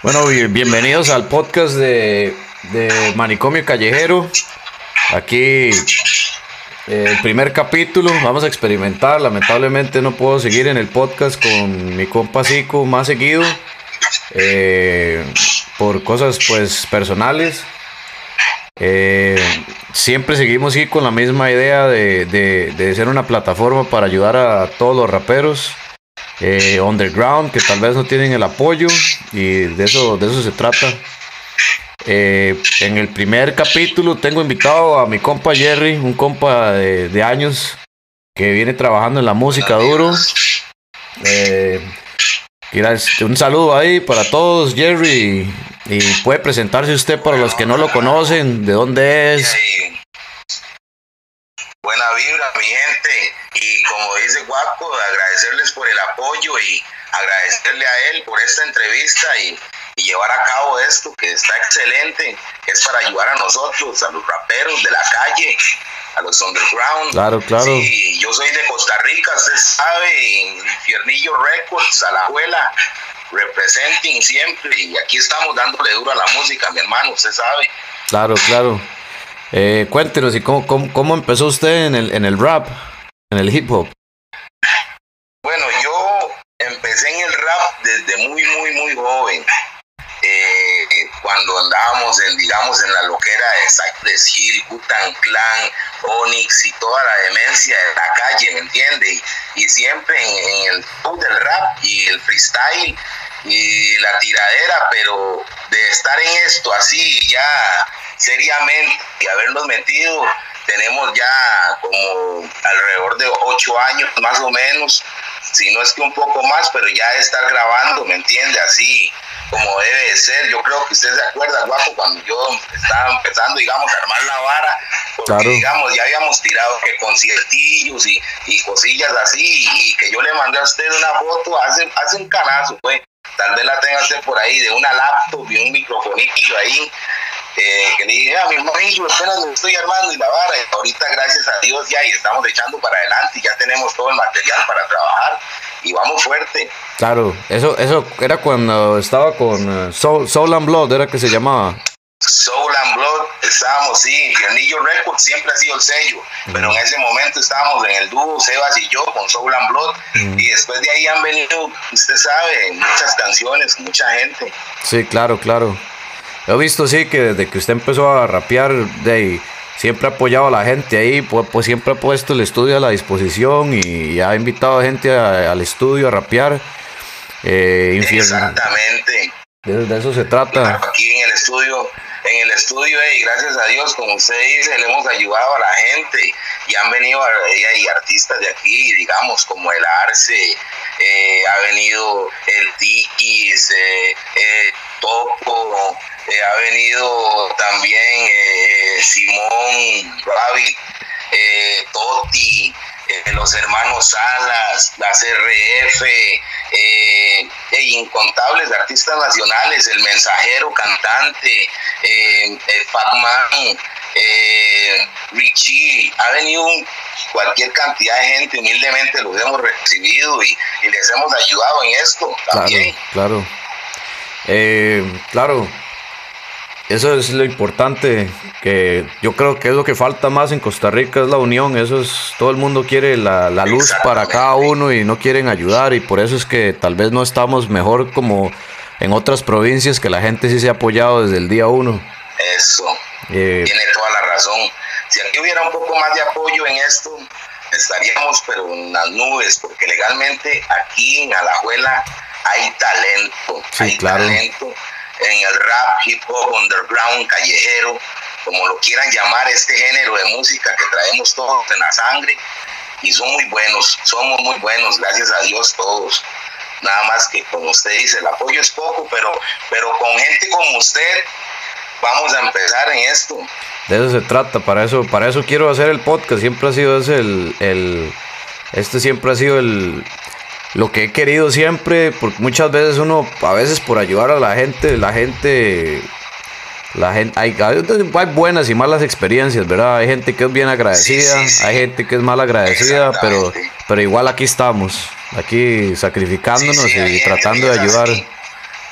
Bueno, bienvenidos al podcast de, Manicomio Callejero. Aquí eh, el primer capítulo, vamos a experimentar. Lamentablemente no puedo seguir en el podcast con mi compa Zico más seguido eh, por cosas pues personales. Eh, siempre seguimos con la misma idea de, de ser una plataforma para ayudar a todos los raperos eh, underground que tal vez no tienen el apoyo y de eso, de eso se trata. Eh, en el primer capítulo tengo invitado a mi compa Jerry, un compa de, años que viene trabajando en la música duro. Eh, un saludo ahí para todos, Jerry. Y puede presentarse usted para los que no lo conocen, de dónde es. Vibra, mi gente y como dice Guaco, agradecerles por el apoyo y agradecerle a él por esta entrevista y, llevar a cabo esto que está excelente, que es para ayudar a nosotros, a los raperos de la calle, a los underground. Claro, claro. Sí, yo soy de Costa Rica, usted sabe, Fiernillo Records, a la abuela, representing siempre y aquí estamos dándole duro a la música, mi hermano, usted sabe. Claro, claro. Eh, cuéntenos, ¿y cómo, cómo, cómo empezó usted en el, en el rap? en el hip hop? Bueno, yo empecé en el rap desde muy, muy, muy joven. Eh, cuando andábamos en, digamos, en la loquera de Cypress Hill, Butan Clan, Onyx y toda la demencia de la calle, ¿me entiende? Y, siempre en, el show del rap y el freestyle y la tiradera, pero de estar en esto así ya seriamente y habernos metido tenemos ya como alrededor de ocho años más o menos, si no es que un poco más, pero ya estar grabando, ¿me entiende? Así como debe de ser. Yo creo que usted se acuerda, guapo, cuando yo estaba empezando, digamos, a armar la vara, porque, digamos, ya habíamos tirado que conciertillos y, y cosillas así, y que yo le mandé a usted una foto hace, hace un canazo, pues. Tal vez la tenga usted por ahí de una laptop y un microfonillo ahí eh, que le dije, mi hermanillo, apenas me estoy armando y la vara. Y ahorita, gracias a Dios, ya y estamos echando para adelante, ya tenemos todo el material para trabajar y vamos fuerte. Claro, eso, eso era cuando estaba con uh, Soul, and Blood, era que se llamaba. Soul and Blood, estábamos, sí, y Anillo Records siempre ha sido el sello, pero en ese momento estábamos en el dúo, Sebas y yo, con Soul and Blood, y después de ahí han venido, usted sabe, muchas canciones, mucha gente. Sí, claro, claro. He visto, sí, que desde que usted empezó a rapear, de siempre ha apoyado a la gente ahí, pues, pues, siempre ha puesto el estudio a la disposición y, ha invitado a gente al estudio a rapear. Eh, Exactamente. De, eso se trata. aquí en el estudio, en el estudio, y gracias a Dios, como usted dice, le hemos ayudado a la gente y han venido y artistas de aquí, digamos, como el Arce, eh, ha venido el Dikis, eh, eh Topo, eh, ha venido también eh, Simón Rabbit, eh, los hermanos Salas, la CRF, e incontables artistas nacionales, el mensajero cantante, eh, Pacman, Richie, ha venido cualquier cantidad de gente, humildemente los hemos recibido y, les hemos ayudado en esto también. Claro, claro. claro, eso es lo importante, que yo creo que es lo que falta más en Costa Rica, es la unión, eso es, todo el mundo quiere la, luz para cada uno y no quieren ayudar y por eso es que tal vez no estamos mejor como en otras provincias que la gente sí se ha apoyado desde el día uno. Eso, eh, tiene toda la razón. Si aquí hubiera un poco más de apoyo en esto, estaríamos pero en las nubes, porque legalmente aquí en Alajuela hay talento, hay talento en el rap, hip hop, underground, callejero, como lo quieran llamar, este género de música que traemos todos en la sangre. Y son muy buenos, somos muy buenos, gracias a Dios todos. Nada más que como usted dice, el apoyo es poco, pero, pero con gente como usted vamos a empezar en esto. De eso se trata, para eso, para eso quiero hacer el podcast, siempre ha sido ese el, el este siempre ha sido el, lo que he querido siempre, porque muchas veces uno, a veces por ayudar a la gente, la gente, la gente, hay, hay buenas y malas experiencias, ¿verdad? Hay gente que es bien agradecida, hay gente que es mal agradecida, pero, pero igual aquí estamos, aquí sacrificándonos y tratando de ayudar.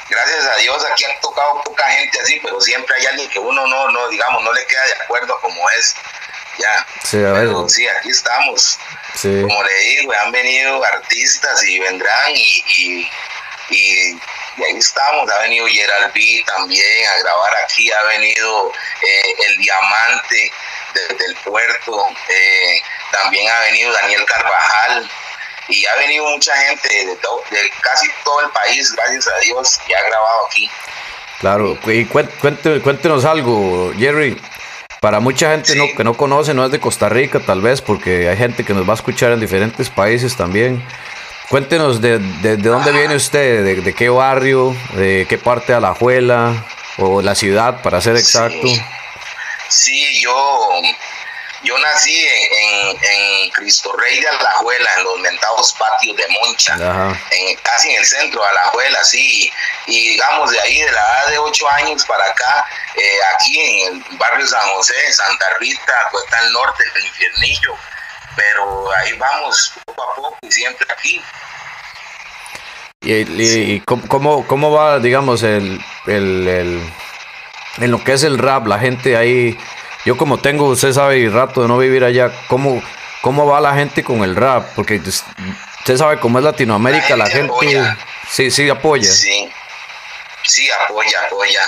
Gracias a Dios aquí ha tocado poca gente así, pero siempre hay alguien que uno no, no digamos, no le queda de acuerdo como es. Ya. Sí, a ver. Pero sí, aquí estamos. Sí. Como le digo, han venido artistas y vendrán y, y, y, y ahí estamos. Ha venido Gerald B también a grabar aquí, ha venido eh, El Diamante desde el puerto, eh, también ha venido Daniel Carvajal y ha venido mucha gente de, to- de casi todo el país, gracias a Dios, y ha grabado aquí. Claro, y cuente- cuéntenos algo, Jerry. Para mucha gente Sí. no, que no conoce, no es de Costa Rica tal vez, porque hay gente que nos va a escuchar en diferentes países también. Cuéntenos de, de, de dónde viene usted, de, de qué barrio, de qué parte de Alajuela o la ciudad, para ser exacto. Sí. Sí, yo, yo nací en, en, en Cristo Rey de Alajuela, en los mentados patios de Moncha, Ajá. en, casi en el centro de Alajuela, sí. Y digamos, de ahí, de la edad de 8 años para acá, eh, aquí en el barrio San José, Santa Rita, está al norte del infiernillo. Pero ahí vamos poco a poco y siempre aquí. ¿Y, y- cómo, cómo va, digamos, el, el, el- en lo que es el rap? La gente ahí, yo como tengo, usted sabe, rato de no vivir allá, ¿cómo, cómo va la gente con el rap? Porque pues, usted sabe cómo es Latinoamérica, La la gente gente, apoya. sí, sí apoya. Sí, sí, apoya, apoya.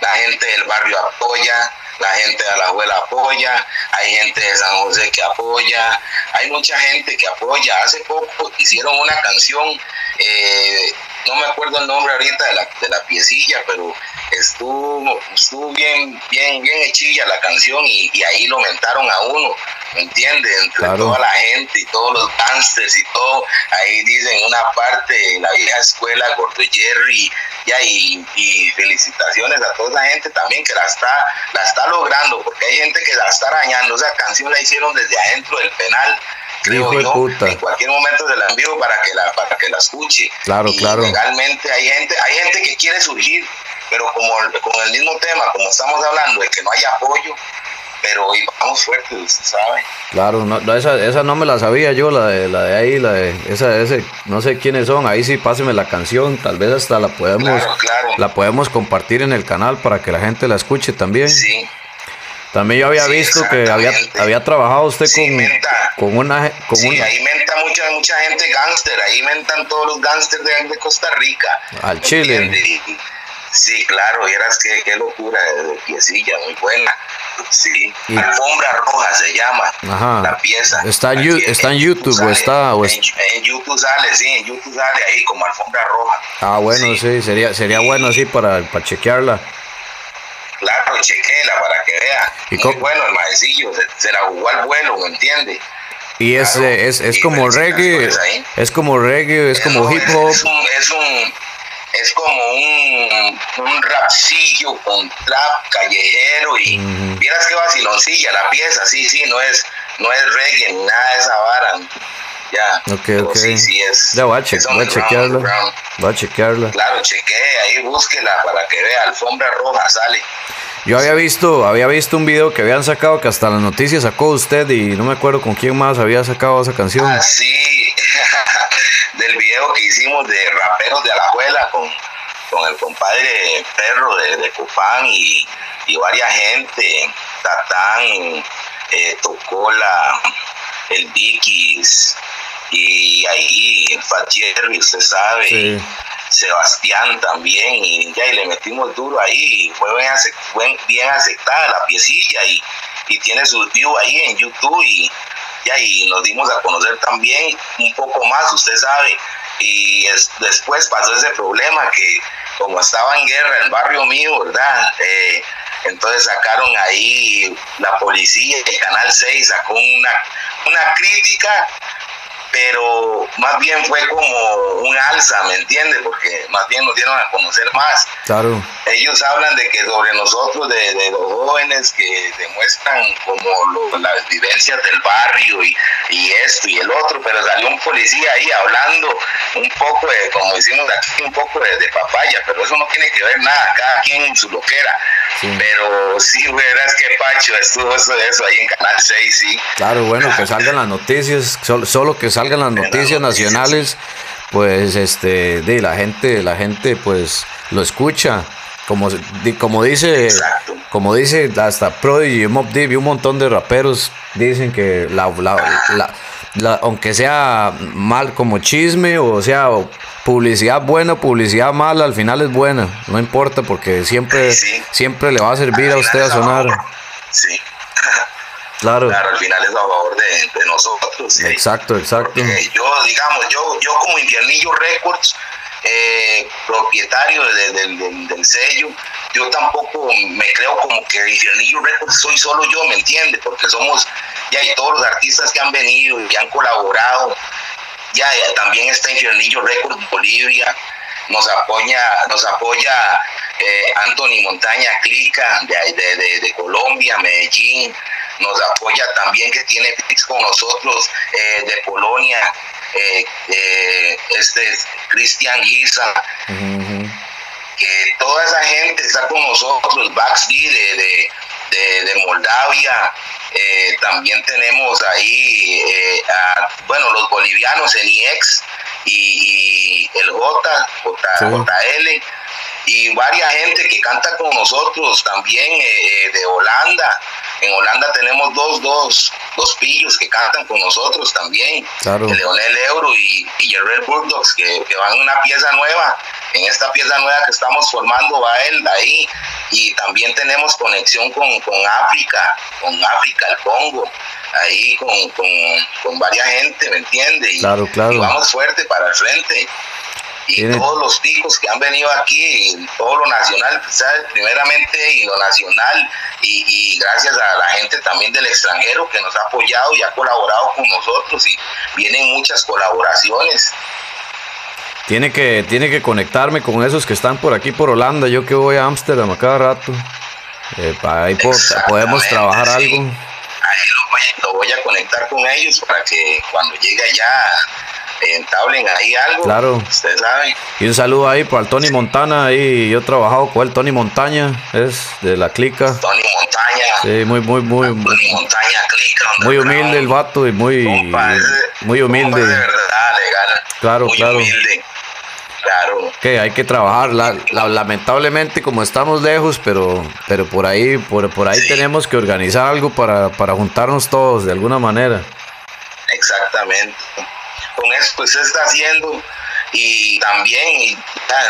La gente del barrio apoya, la gente de Alajuela apoya, hay gente de San José que apoya, hay mucha gente que apoya. Hace poco hicieron una canción, eh, no me acuerdo el nombre ahorita de la, de la piecilla, pero estuvo, estuvo bien, bien, bien hechilla la canción y, y ahí lo mentaron a uno, ¿me entiendes? Entre Claro. toda la gente y todos los gangsters y todo, ahí dicen una parte, la vieja escuela, Gordo Jerry, y, y felicitaciones a toda esa gente también que la está, la está logrando, porque hay gente que la está arañando, esa canción la hicieron desde adentro del penal, creo Hijo de yo, puta. en cualquier momento se la envío para que la, para que la escuche. Claro, y claro. Legalmente hay gente, hay gente que quiere surgir, pero como con el mismo tema, como estamos hablando de que no hay apoyo, pero hoy vamos fuertes, usted sabe. Claro, no, no, esa, esa no me la sabía yo, la de, la de ahí, la de, esa, ese, no sé quiénes son, ahí sí páseme la canción, tal vez hasta la podemos, Claro, claro. la podemos compartir en el canal para que la gente la escuche también. Sí. También yo había Sí, visto que había, había trabajado usted Sí, con, menta. con una, con Sí, una, ahí menta mucha, mucha gente gángster, ahí mentan todos los gángsters de, de Costa Rica. Al ¿me Chile. entiende? Sí, claro, vieras qué, qué locura de, piecilla, muy buena. Sí, Y- Alfombra Roja se llama Ajá. la pieza. Está en está en YouTube, o está- o en, en YouTube sale, sí, en YouTube sale ahí como Alfombra Roja. ah bueno, sí, sería, sería bueno así para, para chequearla. Claro, chequela para que vea. ¿Y bueno el maecillo, se, se la jugó al vuelo, ¿me entiende? Y es, Claro, eh, es, es y como reggae, es como reggae, es como No, hip hop. Es un, es un, es como un, un rapcillo con trap callejero y Ujú. vieras qué vaciloncilla la pieza, sí, sí, no es, no es reggae nada de esa vara. Ya. Ok, pero ok. Sí, sí es. Ya voy a, che- es voy a chequearla. Voy a chequearla. Claro, chequee ahí, búsquela para que vea, alfombra roja sale. Yo había visto, había visto un video que habían sacado que hasta las noticias sacó usted y no me acuerdo con quién más había sacado esa canción. Ah, sí, del video que hicimos de raperos de Alajuela con, con el compadre Perro de, de Copán y, y varias gente, Tatán, eh, Tocola, el Vikis y ahí el Fat Jerry, usted sabe, Sí. Sebastián también y ya y le metimos duro ahí y fue bien, fue bien aceptada la piecilla y, y tiene sus views ahí en YouTube y ya y nos dimos a conocer también un poco más, usted sabe, y es- después pasó ese problema que como estaba en guerra el barrio mío, ¿verdad? Eh, entonces sacaron ahí la policía, el Canal 6 sacó una, una crítica pero más bien fue como un alza, ¿me entiendes? Porque más bien nos dieron a conocer más. Claro. Ellos hablan de que sobre nosotros, de, de los jóvenes que demuestran como lo- las vivencias del barrio y, y esto y el otro, pero salió un policía ahí hablando un poco de, como decimos aquí, un poco de, de papaya, pero eso no tiene que ver nada, cada quien en su loquera. Sí. Pero sí, verás que Pacho estuvo eso, eso ahí en Canal 6, sí. Claro, bueno, que salgan las noticias, solo, solo que salgan las noticias nacionales, pues este, de la gente, la gente pues lo escucha. como, como dice, como dice hasta Prodigy, Mob Deep y un montón de raperos dicen que la, la, aunque sea mal como chisme o sea publicidad buena, publicidad mala, al final es buena, no importa porque siempre, siempre le va a servir a usted a sonar. Sí. Claro. Claro, al final es a favor de, nosotros. Exacto, exacto. yo, digamos, yo, yo como Indianillo Records, eh, propietario del sello, yo tampoco me creo como que Indianillo Records soy solo yo, ¿me entiende? Porque somos, ya, y todos los artistas que han venido y han colaborado, ya, también está Indianillo Records Bolivia, nos apoya, nos apoya eh, Anthony Montaña Clica de, de, de, Colombia, Medellín, nos apoya también que tiene con nosotros eh, de Polonia, eh, este Cristian Giza, que toda esa gente está con nosotros, Baxi de, de, de, Moldavia, eh, también tenemos ahí, a, bueno, los bolivianos, en IEX y, el J, JL, y varias gente que canta con nosotros también de Holanda. En Holanda tenemos dos, dos, dos pillos que cantan con nosotros también. Claro. Leonel Euro y, y Bulldogs, que, que, van una pieza nueva. En esta pieza nueva que estamos formando va él ahí. Y también tenemos conexión con, África, con África, el Congo. Ahí con, con, con varias gente, ¿me entiende? claro, claro. Y vamos fuerte para el frente y todos los picos que han venido aquí, todo lo nacional, ¿sabes? primeramente y lo nacional, y, gracias a la gente también del extranjero que nos ha apoyado y ha colaborado con nosotros, y vienen muchas colaboraciones. Tiene que, tiene que conectarme con esos que están por aquí por Holanda, yo que voy a Ámsterdam a cada rato. Eh, ahí podemos trabajar algo. Ahí lo voy, lo voy a conectar con ellos para que cuando llegue allá entablen ahí algo. Claro. Ustedes saben. Y un saludo ahí para el Tony Montana. Ahí yo he trabajado con él, Tony Montaña, es de la clica. Tony Montaña. Sí, muy, muy, muy. Tony Montaña, clica. Muy humilde el vato y muy, muy humilde. de verdad, legal. Claro, muy claro. Humilde. Claro. Que hay que trabajar, lamentablemente como estamos lejos, pero, pero por ahí, por, por ahí tenemos que organizar algo para, para juntarnos todos de alguna manera. Exactamente con eso pues se está haciendo y también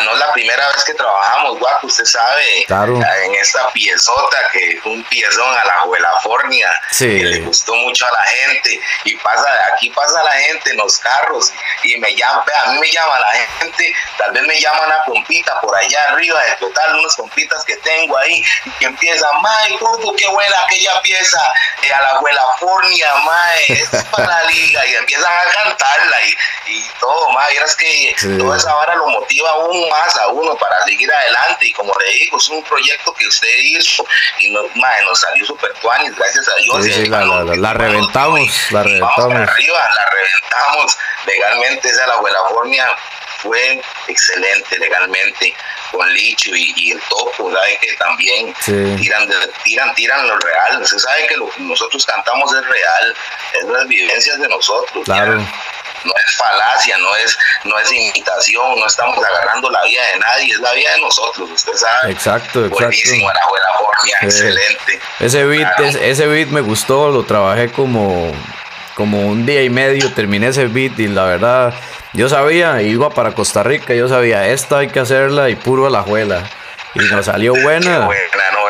no es la primera vez que trabajamos, guapo, usted sabe, en esta piezota que es un piezón a la California, que le gustó mucho a la gente y pasa, aquí pasa la gente en los carros y me llama, a mí me llama la gente, tal vez me llama una compita por allá arriba de total, unos compitas que tengo ahí y empiezan, mae, qué buena aquella pieza a la California, mae, es para la liga y empiezan a cantarla y, y todo, mae, es que toda esa vara lo motiva aún más a uno para seguir adelante. Y como le digo, es un proyecto que usted hizo y nos, nos salió súper tuanis, gracias a Dios. la, reventamos, la reventamos. arriba, la reventamos legalmente. Esa la California fue excelente legalmente con Licho y, el Topo, ¿sabe? Que también tiran, tiran, tiran lo real. Usted sabe que lo que nosotros cantamos es real, es las vivencias de nosotros. Claro no es falacia, no es, no es imitación, no estamos agarrando la vida de nadie, es la vida de nosotros, usted sabe. Exacto, exacto. Buenísimo, la buena forma, excelente. Ese beat, ese beat me gustó, lo trabajé como, como un día y medio, terminé ese beat y la verdad, yo sabía, iba para Costa Rica, yo sabía, esta hay que hacerla y puro a la juela. Y nos salió buena.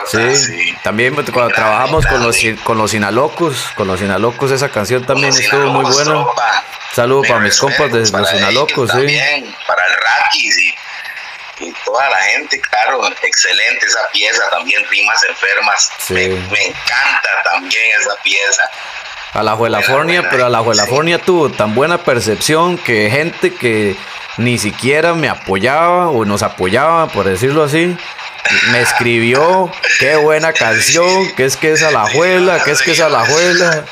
Sí. también cuando trabajamos con los, con los Sinalocos, con los Sinalocos, esa canción también estuvo muy buena. Saludos para mis compas de los Sinalocos, sí. También, para el Rakis y, toda la gente, claro, excelente esa pieza, también rimas enfermas. Me, encanta también esa pieza. A la California, pero a la California tuvo tan buena percepción que gente que ni siquiera me apoyaba o nos apoyaba, por decirlo así, me escribió, qué buena canción, que es que es a la juela, que es que es a la juela.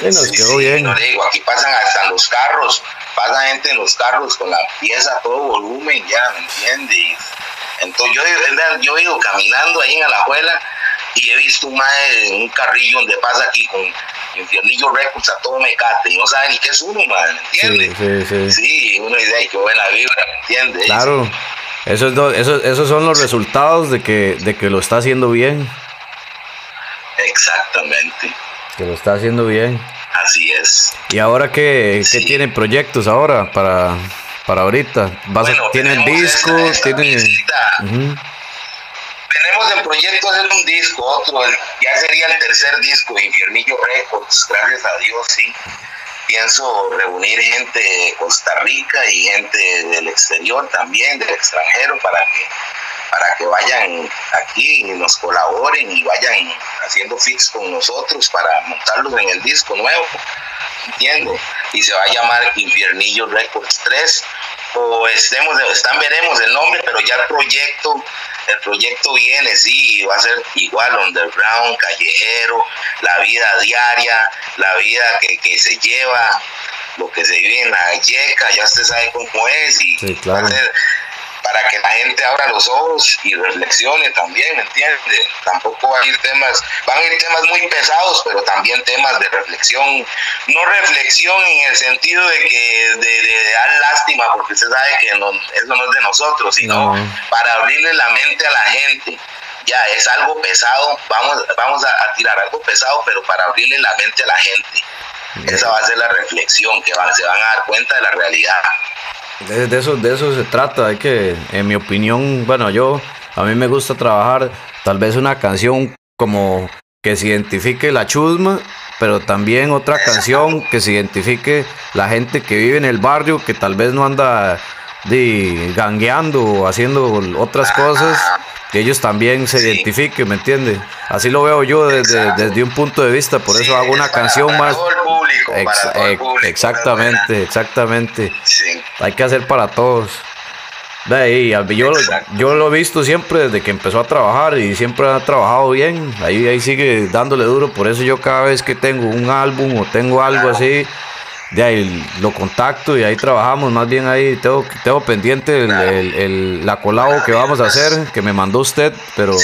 Y nos quedó bien. No digo, aquí pasan hasta los carros, pasa gente en los carros con la pieza a todo volumen, ya, ¿me entiendes? Entonces yo, yo he ido caminando ahí en la juela y he visto un, un carrillo donde pasa aquí con Infiernillo Records a todo mecate y no sabe ni qué es uno, man, ¿me entiendes? Sí, sí, sí. Sí, uno dice, ay, qué buena vibra, ¿me entiendes? Claro. Eso es eso, esos son los resultados de que, de que lo está haciendo bien. Exactamente. Que lo está haciendo bien. Así es. ¿Y ahora qué, qué tienen proyectos ahora para, para ahorita? ¿Vas ¿Tienen disco? ¿Tienen... Tenemos el proyecto hacer un disco, otro, ya sería el tercer disco Infiernillo Records, gracias a Dios, sí. Pienso reunir gente de Costa Rica y gente del exterior también, del extranjero, para que, para que vayan aquí y nos colaboren y vayan haciendo fix con nosotros para montarlos en el disco nuevo, ¿entiendes? Y se va a llamar Infiernillo Records 3 o estemos, están veremos el nombre, pero ya el proyecto el proyecto viene, sí, va a ser igual, underground, callejero, la vida diaria, la vida que, se lleva, lo que se vive en la yeca, ya usted sabe cómo es, y va a ser para que la gente abra los ojos y reflexione también, ¿me entiendes? Tampoco van a ir temas, van a ir temas muy pesados, pero también temas de reflexión, no reflexión en el sentido de que de, dar lástima, porque usted sabe que no, eso no es de nosotros, sino para abrirle la mente a la gente. Ya es algo pesado, vamos, vamos a, tirar algo pesado, pero para abrirle la mente a la gente. Esa va a ser la reflexión, que van, se van a dar cuenta de la realidad. De, eso, de eso se trata, hay que, en mi opinión, bueno, yo, a mí me gusta trabajar tal vez una canción como que se identifique la chusma, pero también otra canción que se identifique la gente que vive en el barrio, que tal vez no anda de, gangueando o haciendo otras cosas, que ellos también se identifiquen, ¿me entiendes? Así lo veo yo desde, desde un punto de vista, por eso hago una canción más exactamente, exactamente. Hay que hacer para todos. ahí, yo, yo lo he visto siempre desde que empezó a trabajar y siempre ha trabajado bien. Ahí, ahí sigue dándole duro. Por eso yo cada vez que tengo un álbum o tengo algo así, de ahí lo contacto y ahí trabajamos. Más bien ahí tengo, tengo pendiente el, la colabo que vamos a hacer, que me mandó usted, pero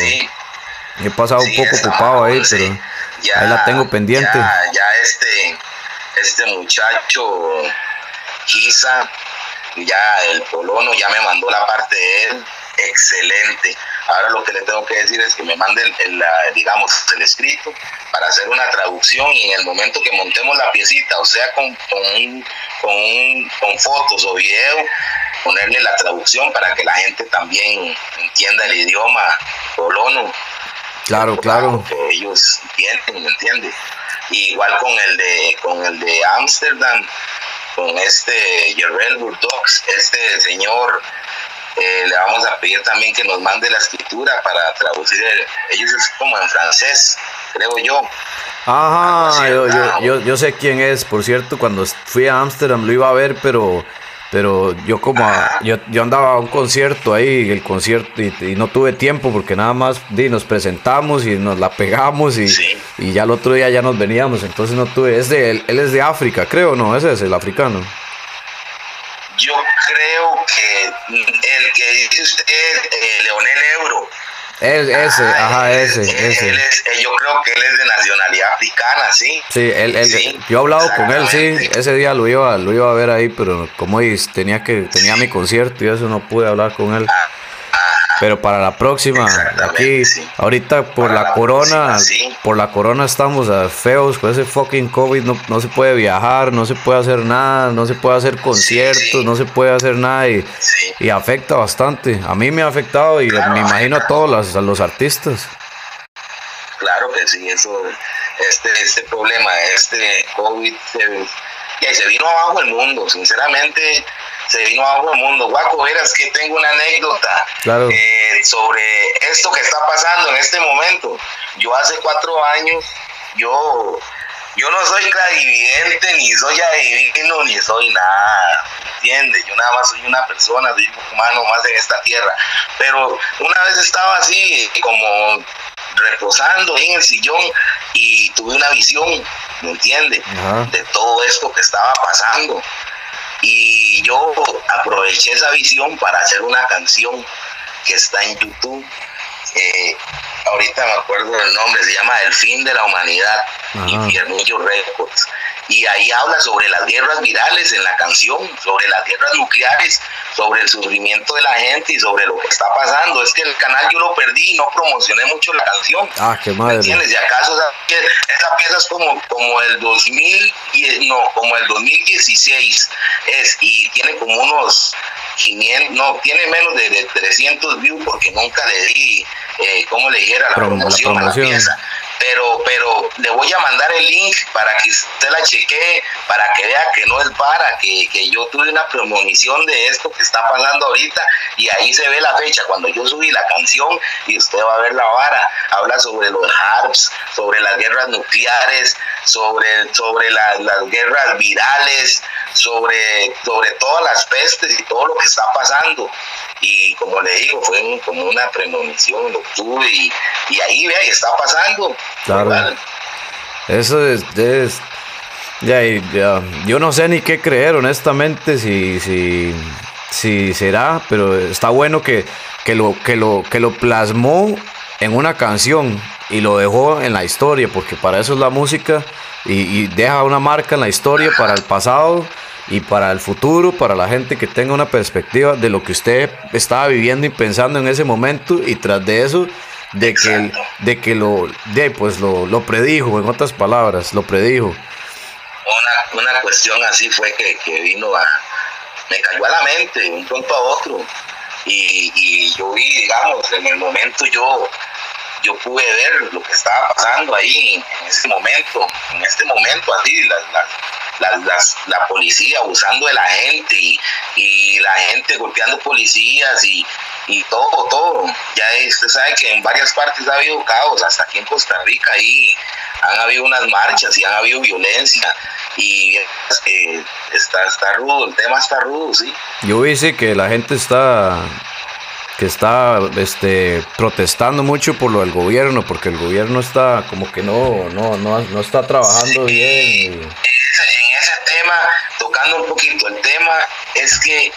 he pasado un poco ocupado ahí, pero ahí la tengo pendiente. ya este este muchacho, Giza, ya el polono ya me mandó la parte de él, excelente. Ahora lo que le tengo que decir es que me mande el, digamos, el escrito para hacer una traducción y en el momento que montemos la piecita, o sea, con, con, con, con fotos o video, ponerle la traducción para que la gente también entienda el idioma polono. Claro, claro. Que ellos entienden, ¿me entiendes? igual con el de con el de Amsterdam con este Jerrel Burdox este señor eh, le vamos a pedir también que nos mande la escritura para traducir ellos es como en francés creo yo Ajá, yo, yo, yo, sé quién es, por cierto, cuando fui a Amsterdam lo iba a ver, pero pero yo como yo, yo, andaba a un concierto ahí, el concierto, y, no tuve tiempo porque nada más di, nos presentamos y nos la pegamos y, y, ya el otro día ya nos veníamos, entonces no tuve, es de, él, él es de África, creo, ¿no? Ese es el africano. Yo creo que el que dice usted, eh, Leonel Euro, ese, ah, ajá, ese, ese. Eh, yo creo que él es de nacionalidad africana, ¿sí? Sí, él, él yo he hablado con él, sí. Ese día lo iba, lo iba a ver ahí, pero como tenía que tenía mi concierto y eso no pude hablar con él. Ah, pero para la próxima, aquí, ahorita por la, corona, por la corona estamos feos con ese fucking COVID, no, no, se puede viajar, no se puede hacer nada, no se puede hacer conciertos, no se puede hacer nada y, y, afecta bastante. A mí me ha afectado y me imagino a todos los, a los artistas. Claro que sí, eso, este, este problema, este COVID se, se vino abajo el mundo, sinceramente se vino a el mundo. Guaco, verás que tengo una anécdota eh, sobre esto que está pasando en este momento. Yo hace cuatro años, yo, yo no soy clarividente, ni soy adivino, ni soy nada, ¿entiendes? Yo nada más soy una persona, soy un humano más en esta tierra. Pero una vez estaba así, como reposando en el sillón y tuve una visión, ¿me entiendes? De todo esto que estaba pasando y yo aproveché esa visión para hacer una canción que está en YouTube. Eh, ahorita me acuerdo del nombre, se llama El fin de la humanidad, Infiernillo Records. Y ahí habla sobre las guerras virales en la canción, sobre las guerras nucleares, sobre el sufrimiento de la gente y sobre lo que está pasando. Es que el canal yo lo perdí y no promocioné mucho la canción. Ah, qué madre. ¿Entiendes? Y acaso esa, pieza es como, como el 2000, no, como el 2016 es, y tiene como unos 500, no, tiene menos de, 300 views porque nunca le di, eh, como le dijera, la promoción, A la pieza pero, pero le voy a mandar el link para que usted la chequee, para que vea que no es para, que, que yo tuve una premonición de esto que está pasando ahorita y ahí se ve la fecha cuando yo subí la canción y usted va a ver la vara. Habla sobre los HARPs, sobre las guerras nucleares, sobre, sobre las guerras virales, sobre, sobre todas las pestes y todo lo que está pasando y como le digo, fue como una premonición, lo tuve y, y ahí vea, y está pasando. Claro. Eso es, ya, ya, yo no sé ni qué creer, honestamente, si, si, si será, pero está bueno que, que, lo, que, lo, que lo plasmó en una canción y lo dejó en la historia, porque para eso es la música y, y deja una marca en la historia para el pasado y para el futuro, para la gente que tenga una perspectiva de lo que usted estaba viviendo y pensando en ese momento y tras de eso de que de que lo de pues lo, lo, predijo en otras palabras lo predijo. Una, una cuestión así fue que, que, vino a me cayó a la mente un pronto a otro. Y, y yo vi digamos en el momento yo yo pude ver lo que estaba pasando ahí en ese momento en este momento así las, las la policía abusando de la gente y, la gente golpeando policías y, todo, todo. Ya usted sabe que en varias partes ha habido caos, hasta aquí en Costa Rica ahí han habido unas marchas y han habido violencia y eh, está, está rudo, el tema está rudo, sí. Yo vi que la gente está que está este protestando mucho por lo del gobierno porque el gobierno está como que no no no, no está trabajando bien tocando un poquito el tema, es que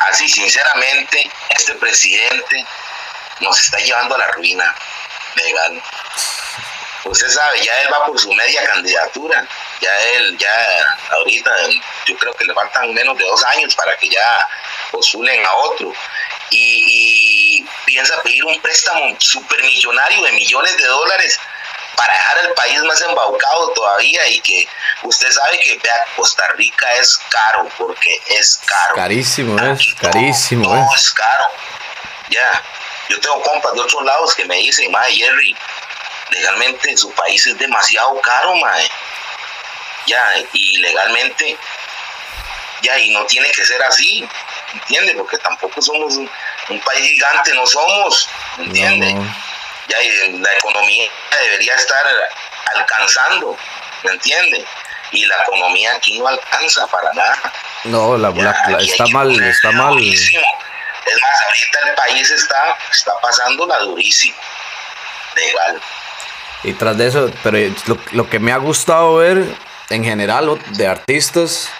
así sinceramente este presidente nos está llevando a la ruina legal. Usted sabe, ya él va por su media candidatura, ya él, ya ahorita yo creo que le faltan menos de dos años para que ya postulen a otro. Y, y piensa pedir un préstamo supermillonario de millones de dólares para dejar el país más embaucado todavía y que usted sabe que vea, Costa Rica es caro porque es caro. Carísimo, es carísimo. Todo, es caro. Ya, yo tengo compas de otros lados que me dicen, mae, Jerry, legalmente su país es demasiado caro, mae. Ya, y legalmente, ya, y no tiene que ser así, ¿entiende? Porque tampoco somos un, país gigante, no somos, ¿entiende? Ya la economía debería estar alcanzando, ¿me entiende? Y la economía aquí no alcanza para nada. No, la, está mal, está mal. Es más, ahorita el país está, está pasando la durísima, legal. Y tras de eso, pero lo, que me ha gustado ver en general de artistas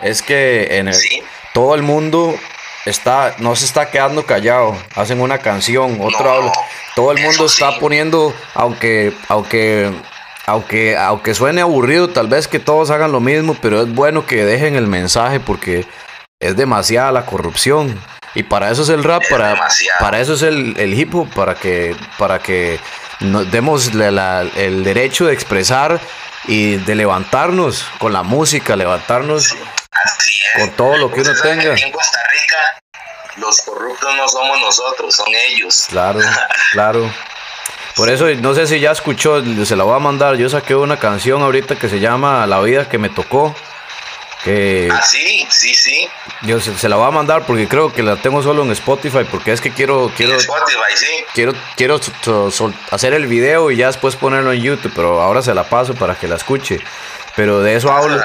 es que en todo el mundo está, no se está quedando callado, hacen una canción, otro todo el mundo está poniendo, aunque, aunque, aunque, aunque suene aburrido, tal vez que todos hagan lo mismo, pero es bueno que dejen el mensaje porque es demasiada la corrupción. Y para eso es el rap, para, para eso es el, el, hip hop, para que, para que nos demos el derecho de expresar y de levantarnos con la música, levantarnos con todo lo que uno tenga. En Costa Rica los corruptos no somos nosotros, son ellos. Claro, claro. Por eso, no sé si ya escuchó, se la voy a mandar. Yo saqué una canción ahorita que se llama La vida que me tocó. Que ah, sí, sí, sí. Yo se, la voy a mandar porque creo que la tengo solo en Spotify. Porque es que quiero. quiero Spotify, sí. Quiero, quiero hacer el video y ya después ponerlo en YouTube. Pero ahora se la paso para que la escuche. Pero de eso hablo.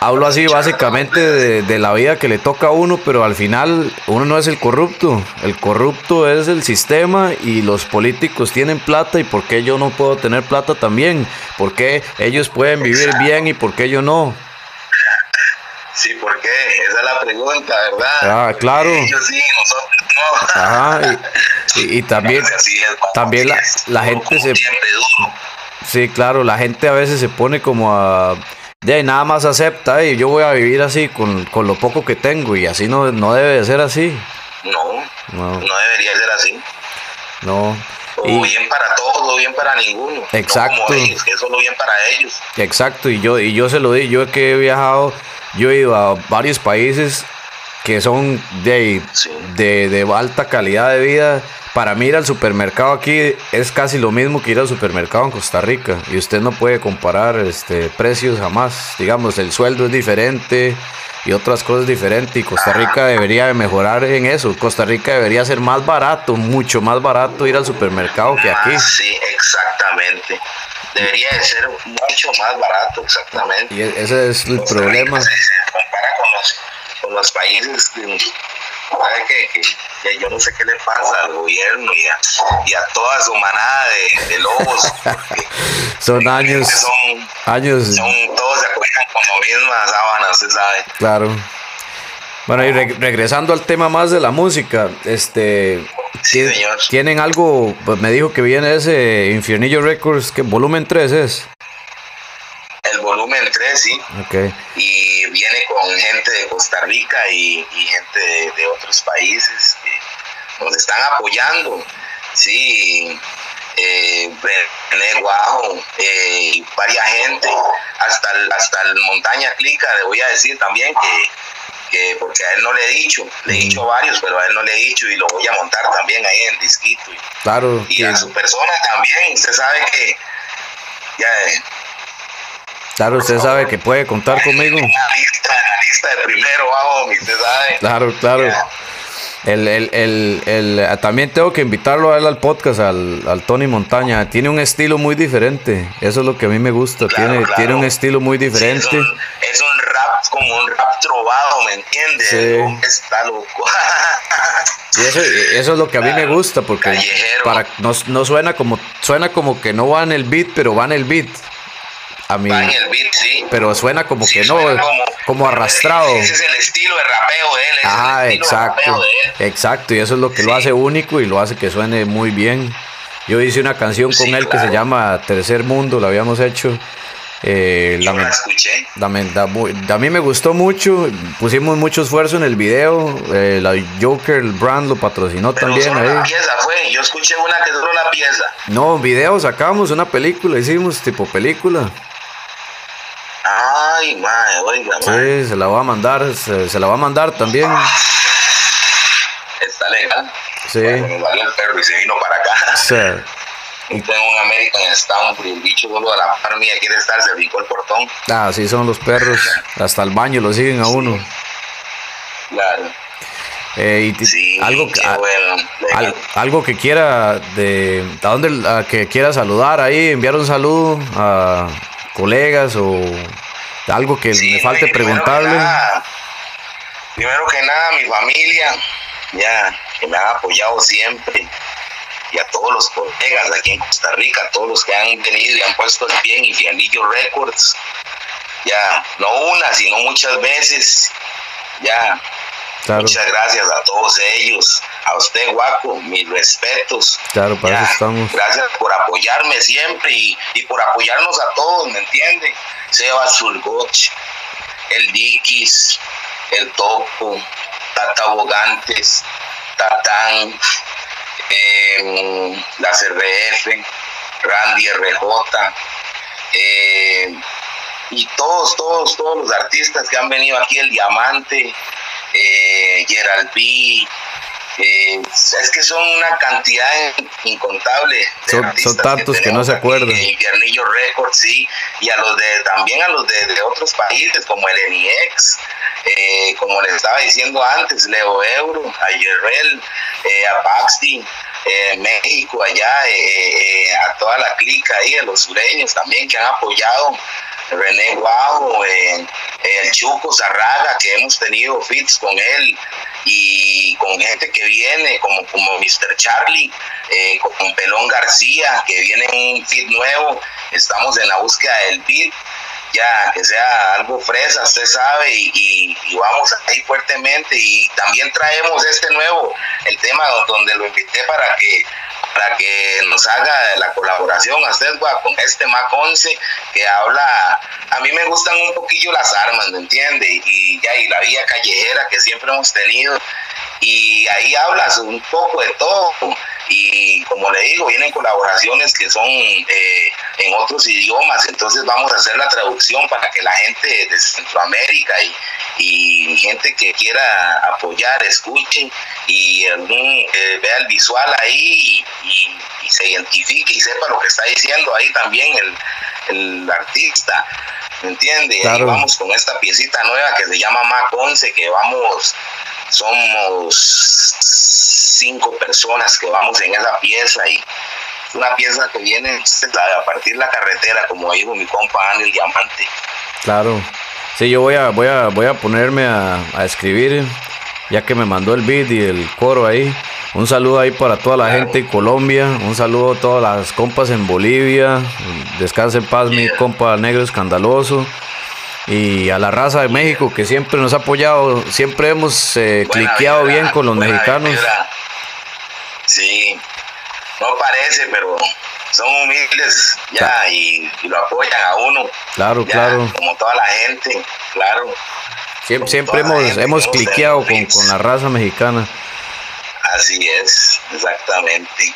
Hablo así básicamente de, la vida que le toca a uno, pero al final uno no es el corrupto. El corrupto es el sistema y los políticos tienen plata y por qué yo no puedo tener plata también. ¿Por qué ellos pueden vivir bien y por qué yo no? Sí, ¿por qué? Esa es la pregunta, ¿verdad? Ah, claro. Ellos sí, nosotros no. Ajá, y, también, también la, la gente se... Sí, claro, la gente a veces se pone como a de ahí nada más acepta y yo voy a vivir así con, con lo poco que tengo y así no, no debe de ser así. No, No. no, debería ser así. No. O Y- bien para todos o bien para ninguno. No Exacto. como ellos, que es solo bien para ellos. Exacto, y yo, y yo se lo di, yo que he viajado, yo he ido a varios países que son de, Sí. de, de alta calidad de vida. Para mí ir al supermercado aquí es casi lo mismo que ir al supermercado en Costa Rica. Y usted no puede comparar este, precios jamás. Digamos, el sueldo es diferente y otras cosas diferentes. Y Costa Rica debería de mejorar en eso. Costa Rica debería ser más barato, mucho más barato ir al supermercado que aquí. Sí, exactamente. Debería de ser mucho más barato, exactamente. Y e- ese es el Costa problema. Rica se compara con los, con los países que. Que- que yo no sé qué le pasa al gobierno y a, y a toda su manada de, de lobos. Son años, son, años, son, todos se acuestan con la misma sábana, usted sabe. claro. Bueno, y reg- regresando al tema más de la música, este, Sí, señor. tienen algo, pues me dijo que viene ese Infiernillo Records, que volumen 3 es. El volumen 3, sí. Ok, y viene con gente de Costa Rica y, y gente de, de otros países que nos están apoyando. Sí, eh, René Guajo, eh, varias gente, hasta el, hasta el Montaña Clica, le voy a decir también que, que porque a él no le he dicho, le he dicho a varios, pero a él no le he dicho y lo voy a montar también ahí en disquito. Y, claro, y a su persona también, usted sabe que ya eh, claro, usted sabe que puede contar conmigo. la lista, la lista de primero, vamos, usted sabe. Claro, claro. El, el, el, el- también tengo que invitarlo a él al podcast, al, al Tony Montaña. Tiene un estilo muy diferente. Eso es lo que a mí me gusta. Claro, tiene, claro. tiene un estilo muy Sí, diferente. es, un, es un rap como un rap trovado, ¿me entiendes? Sí. Está loco. Y eso, eso es lo que a mí me gusta, porque para, no, no suena como suena como que no va en el beat, pero va en el beat. A mí, Va en el beat, sí. pero suena como Sí, que no, como, arrastrado. Ese es el estilo de rapeo de él. Ah, exacto, rapeo de él. exacto, y eso es lo que lo hace único y lo hace que suene muy bien. Yo hice una canción con él que se llama Tercer Mundo, la habíamos hecho. Eh, Yo la lamen- escuché. da muy- a mí me gustó mucho, pusimos mucho esfuerzo en el video, eh, la Joker, el brand lo patrocinó Pero también solo una pieza fue. Yo escuché una que solo una pieza. No, video sacamos, una película hicimos, tipo película. Ay, madre, oiga, madre. Sí, se la va a mandar, se, se la va a mandar también. Está legal. Sí. Bueno, me el perro y se vino para acá. Sea, Y tengo un American Stanford y el bicho solo de la par mía quiere estar, se brincó el portón. ah, así son los perros, hasta el baño lo siguen a uno. Claro. Eh, y Sí, algo, que- qué a- bueno. al- algo que quiera de a dónde a que quiera saludar ahí, enviar un saludo a colegas o algo que Sí, me falte primero preguntarle. que nada, Primero que nada, mi familia, ya, que me han apoyado siempre. Y a todos los colegas aquí en Costa Rica, a todos los que han venido y han puesto el pie en Infianillo Records. Ya, no una, sino muchas veces. Ya, Claro, muchas gracias a todos ellos. A usted, Guaco, mis respetos. claro, para Ya, eso estamos. Gracias por apoyarme siempre y, y por apoyarnos a todos, ¿me entiende? Sebas Surgoch, el Dikis, el Topo, Tata Bogantes, Tatán, eh, las RF, Randy RJ, eh, y todos, todos, todos los artistas que han venido aquí, el Diamante, eh, Gerald B, eh, es que son una cantidad incontable. de Son- tantos que no se acuerdan. En Infiernillo Records, sí, y a los de también a los de, de otros países como el NIX, eh, como les estaba diciendo antes, Leo Euro, a Yerrel, eh, a Baxti, eh, México, allá, eh, eh, a toda la clica ahí, a los sureños también que han apoyado. René eh, el Chuco Zarraga, que hemos tenido fits con él y con gente que viene, como, como Mr. Charlie, eh, con Pelón García, que viene un fit nuevo. Estamos en la búsqueda del beat, ya que sea algo fresa, usted sabe, y, y- y vamos ahí fuertemente. Y también traemos este nuevo, el tema donde lo invité para que para que nos haga la colaboración a usted con este Mac 11 que habla, a mí me gustan un poquillo las armas, ¿me entiende? Y ya, y la vía callejera que siempre hemos tenido, y ahí hablas un poco de todo y como le digo, vienen colaboraciones que son eh, en otros idiomas, entonces vamos a hacer la traducción para que la gente de Centroamérica y, gente que quiera apoyar, escuchen y eh, vea el visual ahí y, se identifique y sepa lo que está diciendo ahí también el, artista. ¿Me entiende? Ahí vamos con esta piecita nueva que se llama Mac 11, que vamos, somos cinco personas que vamos en esa pieza y una pieza que viene a partir de la carretera, como dijo mi compa el Diamante. Claro. Sí, yo voy a, voy a, voy a ponerme a, escribir, ya que me mandó el beat y el coro ahí. Un saludo ahí para toda la gente en Colombia, un saludo a todas las compas en Bolivia, descanse en paz mi compa negro escandaloso y a la raza de México que siempre nos ha apoyado, siempre hemos eh, cliqueado bien con los mexicanos. Sí, no parece, pero son humildes ya y, lo apoyan a uno. Claro, claro. Como toda la gente, claro. Siempre, siempre hemos, hemos cliqueado con, con la raza mexicana. Así es, exactamente.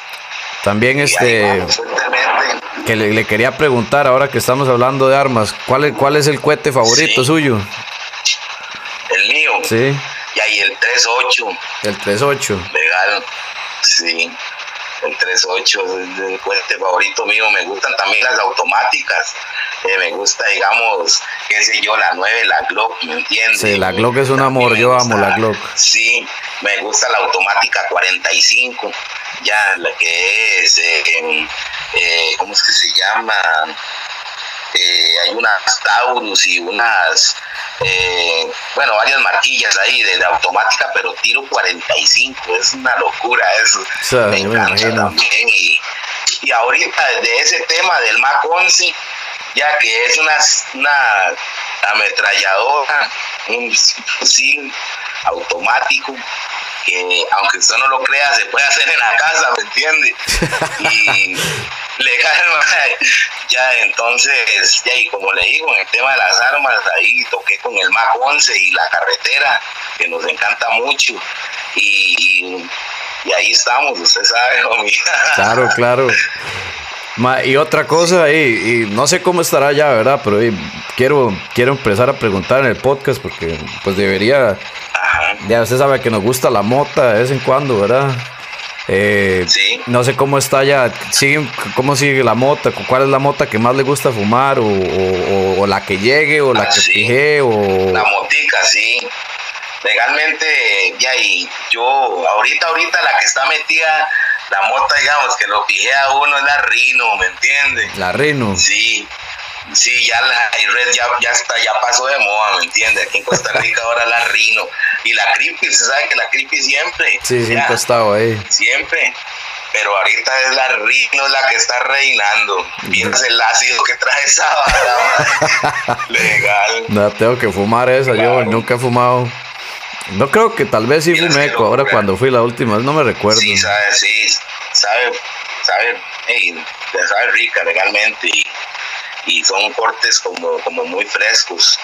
También este que le, quería preguntar ahora que estamos hablando de armas, ¿cuál es, cuál es el cohete favorito suyo? El mío. Sí. Y ahí el 38. El 38. Legal. Sí, el 38 es el cohete favorito mío. Me gustan también las automáticas. Eh, me gusta, digamos, qué sé yo, la 9, la Glock, ¿me entiendes? Sí, la Glock es un amor, yo amo la Glock. Sí, me gusta la automática 45, ya, la que es, eh, eh, ¿cómo es que se llama? Hay unas Taurus y unas eh, bueno, varias marquillas ahí de, automática, pero tiro 45, es una locura eso. me encanta también. Y, y, ahorita de ese tema del Mac 11, ya que es una, una ametralladora, un fusil automático, que aunque usted no lo crea, se puede hacer en la casa, ¿me entiende? Y legal, ya entonces, ya y como le digo, en el tema de las armas, ahí toqué con el MAC 11 y la carretera, que nos encanta mucho, y, ahí estamos, usted sabe, Claro, claro. y otra cosa, y, no sé cómo estará ya, ¿verdad? Pero quiero, quiero empezar a preguntar en el podcast porque pues debería, ya usted sabe que nos gusta la mota de vez en cuando, ¿verdad? Eh, no sé cómo está ya, cómo sigue la mota, cuál es la mota que más le gusta fumar, o, la que llegue, o la ah, que fije, o... La motica, sí. Legalmente, ya, y yo, ahorita, ahorita la que está metida, la mota, digamos, que lo fijé a uno es la Rino, ¿me entiendes? La Rino. Sí, Sí, ya la red ya, ya, está, ya pasó de moda, ¿me entiendes? Aquí en Costa Rica ahora la Rino. Y la Creepy, se sabe que la Creepy siempre. Sí, siempre ha estado ahí. Siempre. Pero ahorita es la Rino la que está reinando. Piensa el ácido que trae esa vara, Legal. No, tengo que fumar esa. Yo nunca he fumado. No creo que tal vez sí fumé ahora cuando fui la última, no me recuerdo. Sí, sabe, sí, sabe, sabe, hey, sabe rica legalmente. Y y son cortes como, como muy frescos,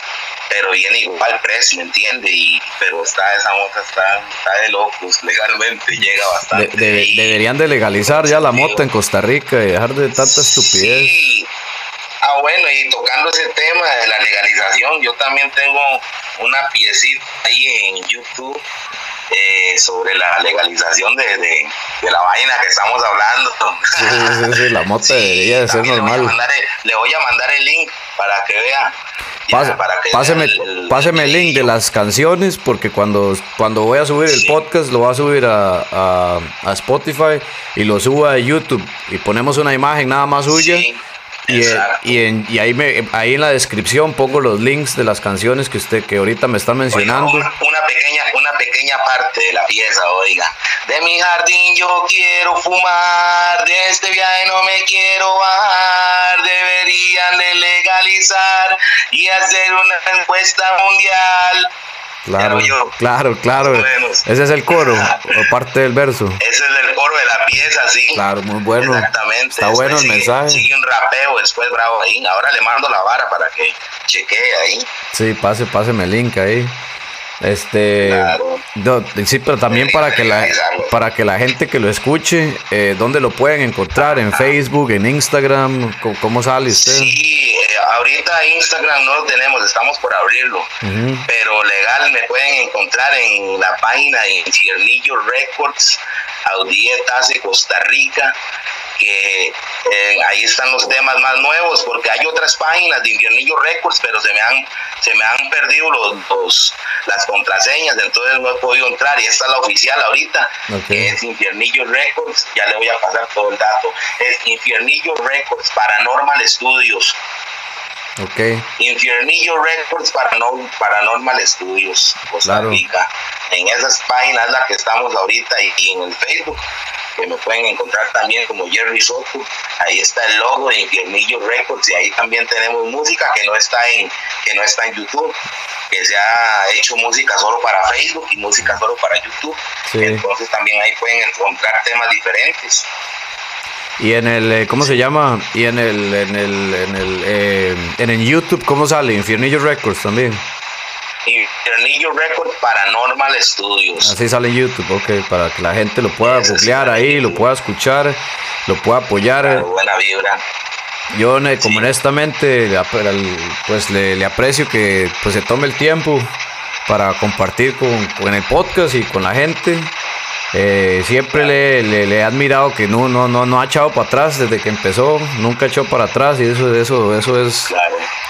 pero viene igual precio, ¿me entiende? Y, pero está esa mota está, está de locos, legalmente llega bastante. deberían de legalizar ya la mota en Costa Rica y dejar de tanta estupidez. Sí. Ah, bueno, y tocando ese tema de la legalización, yo también tengo una piecita ahí en YouTube eh, sobre la legalización de, de, la vaina que estamos hablando. Sí, sí, la moto debería de ser normal. Le voy, a mandar el link para que vea. páseme, el, páseme el, link de las canciones porque cuando, cuando voy a subir el podcast lo voy a subir a, a, Spotify y lo subo a YouTube y ponemos una imagen nada más suya. Y, eh, y, en, y, ahí, me, ahí en la descripción pongo los links de las canciones que usted que ahorita me está mencionando. una, pequeña, una pequeña parte de la pieza, oiga. De mi jardín yo quiero fumar, de este viaje no me quiero bajar. Deberían de legalizar y hacer una encuesta mundial Claro, claro, claro. Ese es el coro, o parte del verso. Ese es el coro de la pieza, sí. Claro, muy bueno. Exactamente. Está bueno el mensaje. Sigue un rapeo después, bravo ahí. Ahora le mando la vara para que chequee ahí. Sí, pase, páseme el link ahí. Este, sí, pero también para que la para que la gente que lo escuche, eh, ¿dónde lo pueden encontrar? ¿En Facebook, en Instagram? ¿Cómo, sale usted? Sí, eh, ahorita Instagram no lo tenemos, estamos por abrirlo, pero legal me pueden encontrar en la página de Ciernillo Records, Audietas de Costa Rica que eh, ahí están los temas más nuevos, porque hay otras páginas de Infiernillo Records, pero se me han, se me han perdido los, las contraseñas, entonces no he podido entrar, y esta es la oficial ahorita, que es Infiernillo Records, ya le voy a pasar todo el dato, es Infiernillo Records, Paranormal Studios. Okay. Infiernillo Records Paranormal, Paranormal Studios, Costa Rica. En esas páginas la que estamos ahorita y en el Facebook que me pueden encontrar también como Jerry Soto. Ahí está el logo de Infiernillo Records y ahí también tenemos música que no está en que no está en YouTube, que se ha hecho música solo para Facebook y música solo para YouTube. Entonces también ahí pueden encontrar temas diferentes. Y en el, eh, ¿cómo se llama? Y en el, en el, en el, eh, en el YouTube, ¿cómo sale? Infiernillo Records también. Infiernillo Records Paranormal Studios. Así sale en YouTube, ok, para que la gente lo pueda googlear ahí, lo pueda escuchar, lo pueda apoyar. buena vibra. Yo, como honestamente, pues le, aprecio que pues se tome el tiempo para compartir con, el podcast y con la gente. Eh, siempre le, le, he admirado que no, no, no, no ha echado para atrás desde que empezó, nunca echó para atrás y eso, eso, eso es,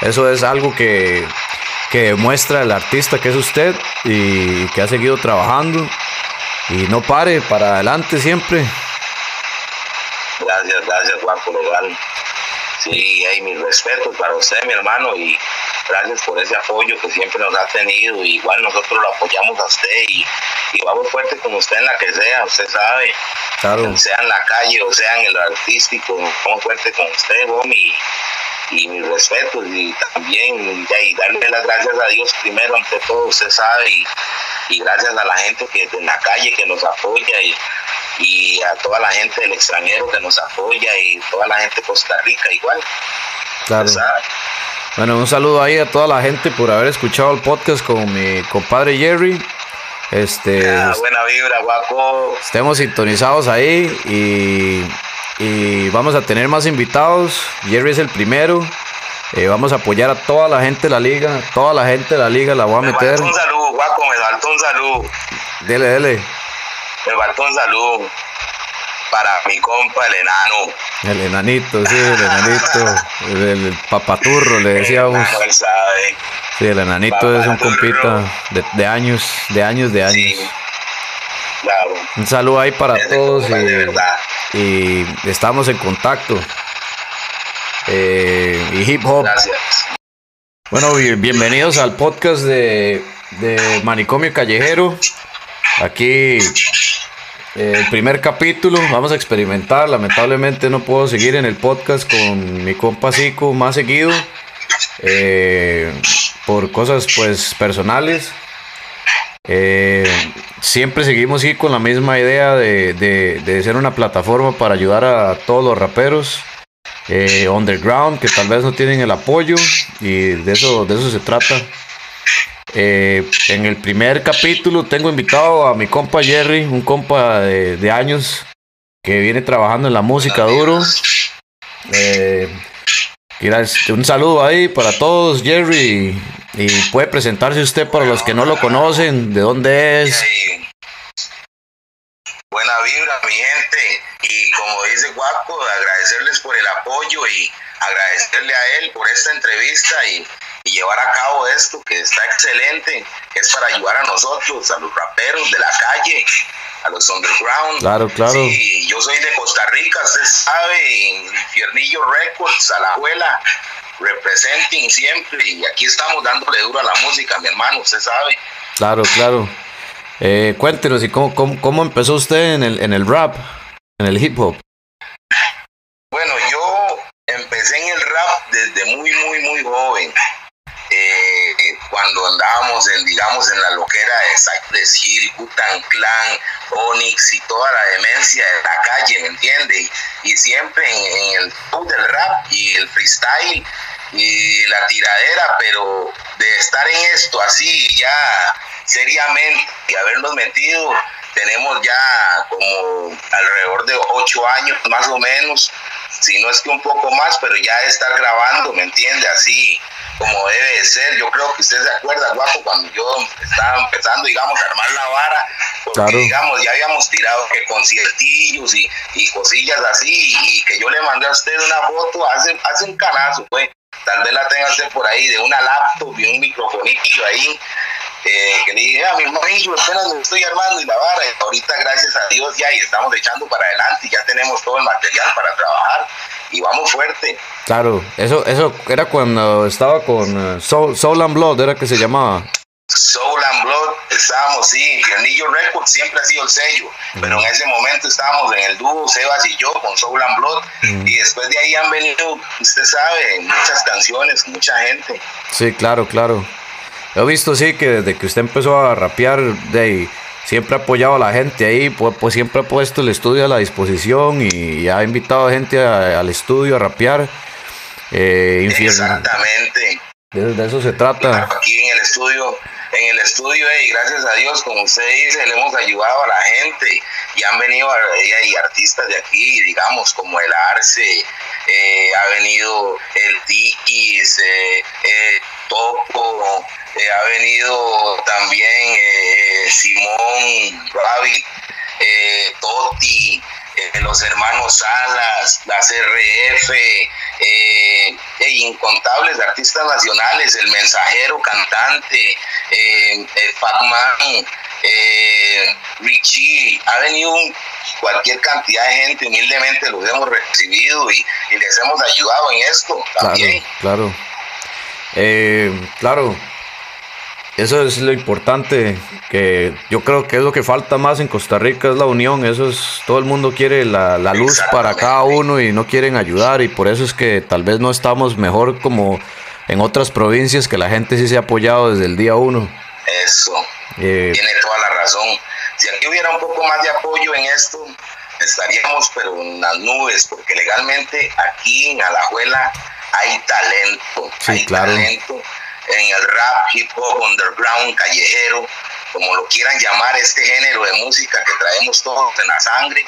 eso es algo que, que demuestra el artista que es usted y que ha seguido trabajando y no pare para adelante siempre. Gracias, gracias Juan legal. Sí, hay mis respetos para usted, mi hermano, y gracias por ese apoyo que siempre nos ha tenido. Igual nosotros lo apoyamos a usted y, vamos fuerte con usted en la que sea, usted sabe. Sea en la calle o sea en el artístico, vamos fuerte con usted, Bomi y mis respetos y también y darle las gracias a Dios primero ante todo, usted sabe, y, gracias a la gente que en la calle que nos apoya y, y a toda la gente del extranjero que nos apoya y toda la gente de Costa Rica igual. Claro. Bueno, un saludo ahí a toda la gente por haber escuchado el podcast con mi compadre Jerry. Este, ah, buena vibra, guapo. Estemos sintonizados ahí y y vamos a tener más invitados. Jerry es el primero. Eh, vamos a apoyar a toda la gente de la liga. Toda la gente de la liga la voy a meter. Me un saludo, guapo, me faltó un saludo. Dele, dele. Me faltó un saludo para mi compa, el enano. El enanito, sí, el enanito. el, papaturro, le decíamos. Sí, el enanito es un compita de, años, de años, de años. Un saludo ahí para todos. Y, y estamos en contacto. Eh, y hip hop. Gracias. Bueno, bienvenidos al podcast de, Manicomio Callejero. Aquí eh, el primer capítulo, vamos a experimentar. Lamentablemente no puedo seguir en el podcast con mi compa Zico más seguido. Eh, por cosas pues personales. Eh, siempre seguimos con la misma idea de, ser una plataforma para ayudar a todos los raperos eh, underground que tal vez no tienen el apoyo y de eso, de eso se trata. Eh, en el primer capítulo tengo invitado a mi compa Jerry, un compa de, años que viene trabajando en la música duro. Un saludo ahí para todos, Jerry. Y puede presentarse usted para los que no lo conocen, de dónde es. Buena vibra, mi gente. Y como dice Guapo, agradecerles por el apoyo y agradecerle a él por esta entrevista y, llevar a cabo esto que está excelente, es para ayudar a nosotros, a los raperos de la calle, a los underground. Claro, claro. Sí, yo soy de Costa Rica, usted sabe, en Fiernillo Records, a la abuela representing siempre y aquí estamos dándole duro a la música, mi hermano, usted sabe. Claro, claro. Eh, cuéntenos, ¿y cómo, cómo, empezó usted en el, en el rap, en el hip hop? Bueno, yo empecé en el rap desde muy, muy, muy joven. Cuando andábamos en, digamos, en la loquera de Cypress Hill, Butan Clan, Onyx y toda la demencia de la calle, ¿me entiende? Y, siempre en, el show del rap y el freestyle y la tiradera, pero de estar en esto así ya seriamente y habernos metido, tenemos ya como alrededor de ocho años más o menos, si no es que un poco más, pero ya de estar grabando, ¿me entiende? Así como debe de ser. Yo creo que usted se acuerda, guapo, cuando yo estaba empezando, digamos, a armar la vara, porque, digamos, ya habíamos tirado que conciertillos y, y cosillas así, y, que yo le mandé a usted una foto hace, hace un canazo, pues. Tal vez la tenga usted por ahí de una laptop y un microfonillo ahí. Eh, que le dije, ah, mi hermanillo, apenas me estoy armando y la vara. Y ahorita, gracias a Dios, ya y estamos echando para adelante y ya tenemos todo el material para trabajar y vamos fuerte. Claro, eso, eso era cuando estaba con uh, Soul, and Blood, era que se llamaba. Soul and Blood, estábamos, sí, Piernillo Records siempre ha sido el sello, pero en ese momento estábamos en el dúo, Sebas y yo, con Soul and Blood, y después de ahí han venido, usted sabe, muchas canciones, mucha gente. Sí, claro, claro. He visto, sí, que desde que usted empezó a rapear, de ahí siempre ha apoyado a la gente ahí, pues, pues, siempre ha puesto el estudio a la disposición y, ha invitado a gente al estudio a rapear. Eh, Exactamente. De, eso se trata. aquí en el estudio, en el estudio, y gracias a Dios, como usted dice, le hemos ayudado a la gente y han venido y artistas de aquí, digamos, como el Arce, eh, ha venido el Dikis, eh, eh Topo, eh, ha venido también eh, Simón Rabbit, eh, los hermanos Salas, la CRF, e incontables artistas nacionales, el mensajero cantante, eh, Fatman, Richie, ha venido cualquier cantidad de gente, humildemente los hemos recibido y, les hemos ayudado en esto también. Claro, claro. claro, eso es lo importante, que yo creo que es lo que falta más en Costa Rica, es la unión, eso es, todo el mundo quiere la, luz para cada uno y no quieren ayudar y por eso es que tal vez no estamos mejor como en otras provincias que la gente sí se ha apoyado desde el día uno. Eso, eh, tiene toda la razón. Si aquí hubiera un poco más de apoyo en esto, estaríamos pero en las nubes, porque legalmente aquí en Alajuela hay talento, hay talento en el rap, hip hop, underground, callejero, como lo quieran llamar, este género de música que traemos todos en la sangre.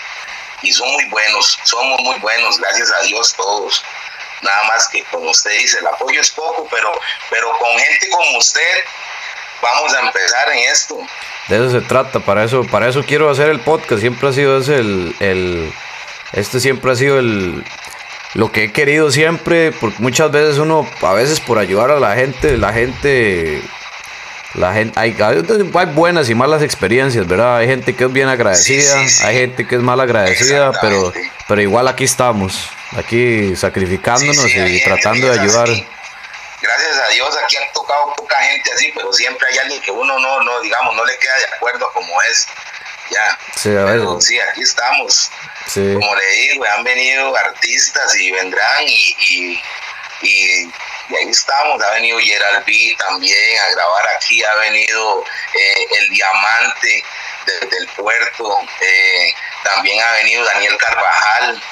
Y son muy buenos, somos muy buenos, gracias a Dios todos. Nada más que como usted dice, el apoyo es poco, pero, pero con gente como usted vamos a empezar en esto. De eso se trata, para eso, para eso quiero hacer el podcast, siempre ha sido ese el, el este siempre ha sido el, lo que he querido siempre, porque muchas veces uno, a veces por ayudar a la gente, la gente, la gente, hay, hay buenas y malas experiencias, ¿verdad? Hay gente que es bien agradecida, hay gente que es mal agradecida, pero, pero igual aquí estamos, aquí sacrificándonos y tratando de ayudar. Gracias a Dios aquí ha tocado poca gente así, pero siempre hay alguien que uno no, no, digamos, no le queda de acuerdo como es ya. Sí, a ver. sí, aquí estamos. Como le digo, han venido artistas y vendrán y, y, ahí estamos. Ha venido Gerald B también a grabar aquí, ha venido eh, El Diamante desde el puerto, eh, también ha venido Daniel Carvajal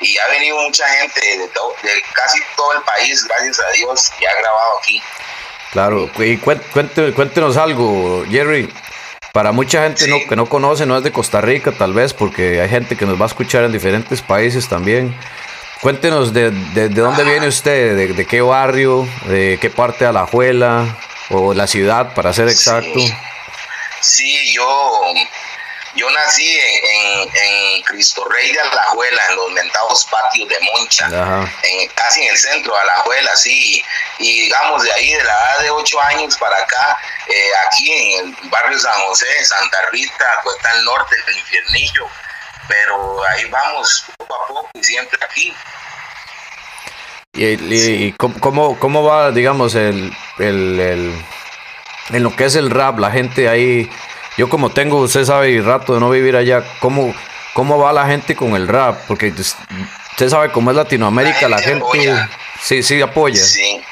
y ha venido mucha gente de, de casi todo el país, gracias a Dios, y ha grabado aquí. Claro, y cuéntenos algo, Jerry. Para mucha gente no, que no conoce, no es de Costa Rica tal vez, porque hay gente que nos va a escuchar en diferentes países también. Cuéntenos de, de, dónde viene usted, de, qué barrio, de qué parte de Alajuela o la ciudad, para ser exacto. sí yo yo nací en, en, Cristo Rey de Alajuela, en los mentados patios de Moncha, en, casi en el centro de Alajuela, sí. Y digamos, de ahí, de la edad de 8 años para acá, eh, aquí en el barrio San José, Santa Rita, está el norte, del Infiernillo. Pero ahí vamos poco a poco y siempre aquí. ¿Y, cómo, cómo, va, digamos, el, el, el, en lo que es el rap? La gente ahí yo como tengo, usted sabe, rato de no vivir allá, ¿cómo, cómo va la gente con el rap? Porque usted sabe cómo es Latinoamérica, la gente, sí, sí apoya. Sí,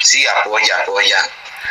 sí apoya, apoya.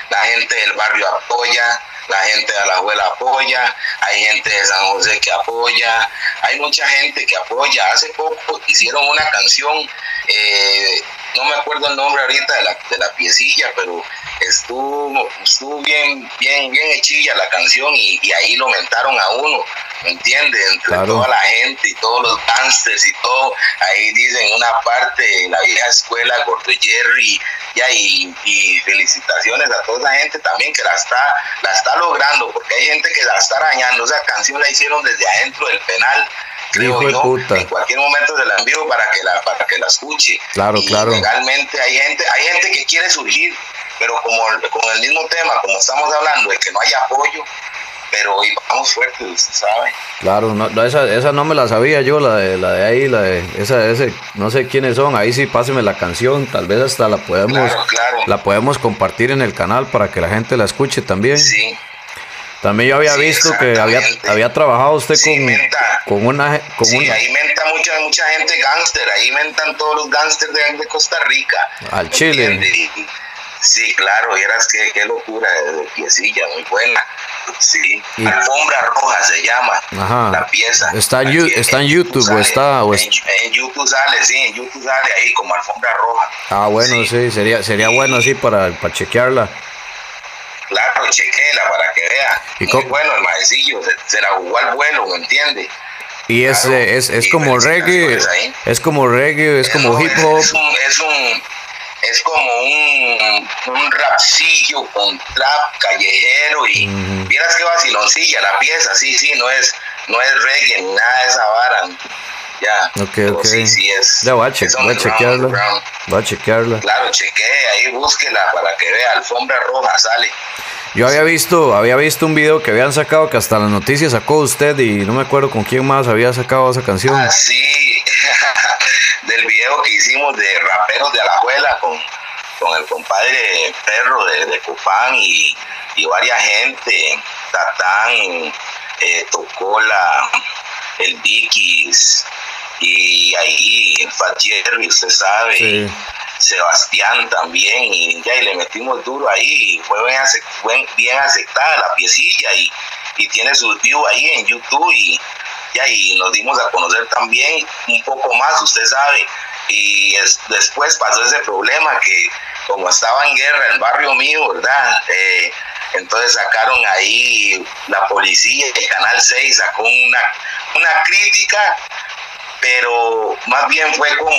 la gente del barrio apoya, la gente de la abuela apoya, hay gente de San José que apoya, hay mucha gente que apoya. Hace poco hicieron una canción, eh, no me acuerdo el nombre ahorita de la, de la piecilla, pero estuvo, estuvo bien, bien, bien hechilla la canción y, y ahí lo mentaron a uno, ¿me entiendes? Entre toda la gente y todos los gangsters y todo, ahí dicen una parte, la vieja escuela, Gordo Jerry, ya, y, y, felicitaciones a toda esa gente también que la está, la está logrando, porque hay gente que la está arañando, esa canción la hicieron desde adentro del penal, creo yo, en cualquier momento se la envío para que la, para que la escuche. Claro, y claro. Legalmente hay gente, hay gente que quiere surgir, pero como con el mismo tema, como estamos hablando de que no hay apoyo, pero hoy vamos fuertes, usted sabe. Claro, no, esa, esa no me la sabía yo, la de, la de ahí, la de esa, ese, no sé quiénes son, ahí sí páseme la canción, tal vez hasta la podemos, Claro, claro. la podemos compartir en el canal para que la gente la escuche también. Sí, También yo había Sí, visto que había, había trabajado usted Sí, con, menta. con una, con sí, una, ahí menta mucha, mucha gente gángster, ahí mentan todos los gángsters de, de Costa Rica. Al ¿me Chile. entiende? Sí, claro, vieras qué, qué locura de, piecilla, muy buena. Sí, Y- Alfombra Roja se llama Ajá. la pieza. ¿Está en está en YouTube o está- o es- en, en YouTube sale, sí, en YouTube sale ahí como Alfombra Roja. ah bueno, sí, sería, sería bueno así para, para chequearla. Claro, chequela para que vea. ¿Y Muy bueno el maecillo, se, se la jugó al vuelo, ¿me entiende? Y es, Claro. es, es Y como reggae, es como reggae, es como hip hop. Es, un, es, un- es como un, un rapcillo con trap callejero y Ujú. vieras qué vaciloncilla la pieza, sí, sí, no es, no es reggae nada de esa vara. Ya. Ok, pero ok. Sí, sí es. Ya voy a, che- voy a chequearla. underground. Voy a chequearla. Claro, chequee, ahí búsquela para que vea, alfombra roja sale. Yo había visto, había visto un video que habían sacado que hasta las noticias sacó usted y no me acuerdo con quién más había sacado esa canción. Así, del video que hicimos de raperos de Alajuela con, con el compadre Perro de, de Copán y, y varias gente, Tatán, eh, Tocola, el Dickies y ahí el Fat Jerry, usted sabe, Sí. Sebastián también y ya y le metimos duro ahí y fue bien, aceptada la piecilla y, y tiene sus views ahí en YouTube y ya y nos dimos a conocer también un poco más, usted sabe, y es- después pasó ese problema que como estaba en guerra el barrio mío, ¿verdad? Eh, entonces sacaron ahí la policía y el Canal 6 sacó una, una crítica pero más bien fue como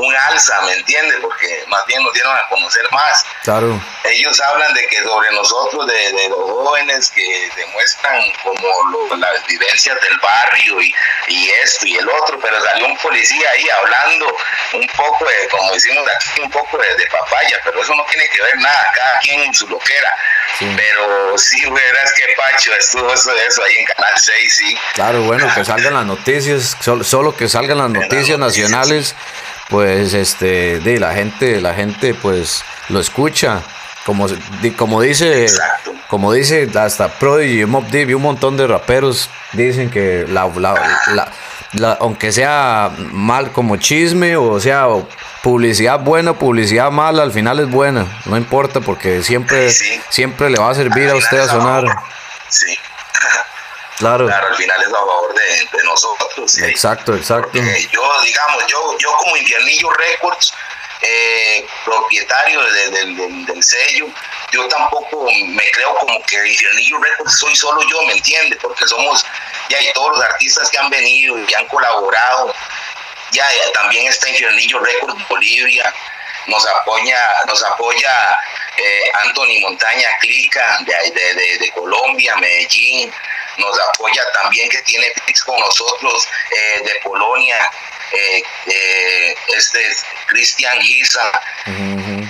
un alza, ¿me entiendes? Porque más bien nos dieron a conocer más. Claro. Ellos hablan de que sobre nosotros, de, de los jóvenes que demuestran como lo- las vivencias del barrio y, y esto y el otro, pero salió un policía ahí hablando un poco de, como decimos aquí, un poco de, de papaya, pero eso no tiene que ver nada, cada quien en su loquera. Sí. Pero sí, verás que Pacho estuvo eso, eso ahí en Canal 6, sí. Claro, bueno, que salgan las noticias, solo, solo que salgan las noticias nacionales, pues este, de la gente, la gente pues lo escucha. Como, como dice, Exacto. como dice hasta Prodigy, Mob Deep y un montón de raperos dicen que la, la- la- la- aunque sea mal como chisme o sea publicidad buena, publicidad mala, al final es buena, no importa porque siempre, Sí. siempre le va a servir a usted a sonar. Sí. Claro, Claro, al final es a favor de, de nosotros. sí. exacto, exacto. Porque yo, digamos, yo, yo como Infiernillo Records, eh, propietario de- de- del- del sello, yo tampoco me creo como que Infiernillo Records soy solo yo, ¿me entiende? Porque somos, ya, y todos los artistas que han venido y que han colaborado, ya, ya, también está Infiernillo Records Bolivia, nos apoya, nos apoya eh, Anthony Montaña Clica de, de, de- de Colombia, Medellín, nos apoya también que tiene fix con nosotros eh, de Polonia, eh, este es Cristian ujú.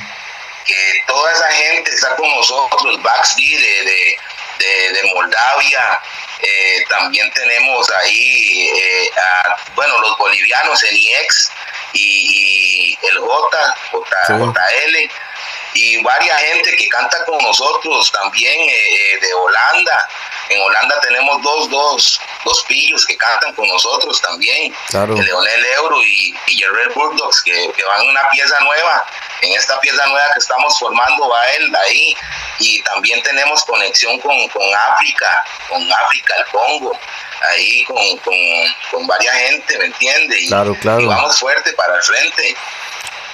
que toda esa gente está con nosotros, Baxby de, de, de, de Moldavia, eh, también tenemos ahí, eh, a, bueno, los bolivianos, en IEX y, y el J, J, Sí. JL, y varias gente que canta con nosotros también eh, eh, de Holanda. En Holanda tenemos dos, dos, dos pillos que cantan con nosotros también. Claro. El Leonel Euro y, y Jerrell Bulldogs que, que van en una pieza nueva en esta pieza nueva que estamos formando va él ahí y también tenemos conexión con, África, con África, el Congo, ahí con, con, con varias gente, ¿me entiende? Y, claro, claro. y vamos fuerte para el frente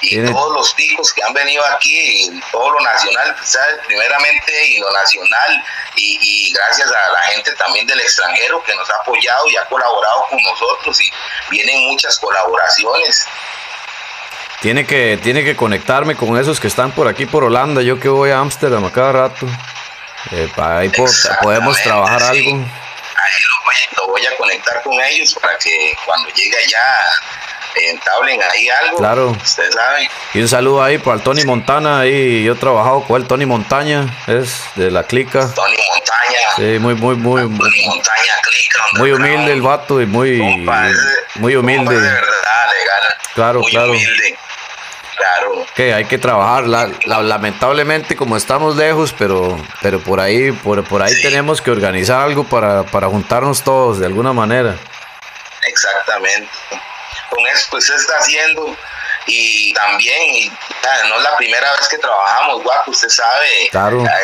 y todos los ticos que han venido aquí, todo lo nacional, ¿sabes? primeramente y lo nacional, y, gracias a la gente también del extranjero que nos ha apoyado y ha colaborado con nosotros, y vienen muchas colaboraciones. Tiene que, tiene que conectarme con esos que están por aquí por Holanda, yo que voy a Ámsterdam a cada rato. Eh, para ahí podemos trabajar algo. Ahí lo voy a conectar con ellos para que cuando llegue allá entablen ahí algo. Claro. Usted sabe. Y un saludo ahí para el Tony Montana. Ahí yo he trabajado con él, Tony Montaña, es de la clica. Tony Montaña. Sí, muy, muy, muy. Tony Montaña, clica. Muy humilde el vato y muy. muy humilde. de verdad, legal. Claro, muy claro. Humilde. Claro. Que hay que trabajar, la, lamentablemente como estamos lejos, pero, pero por ahí, por, por ahí tenemos que organizar algo para, para juntarnos todos de alguna manera. Exactamente con eso pues se está haciendo y también no es la primera vez que trabajamos, guapo, usted sabe,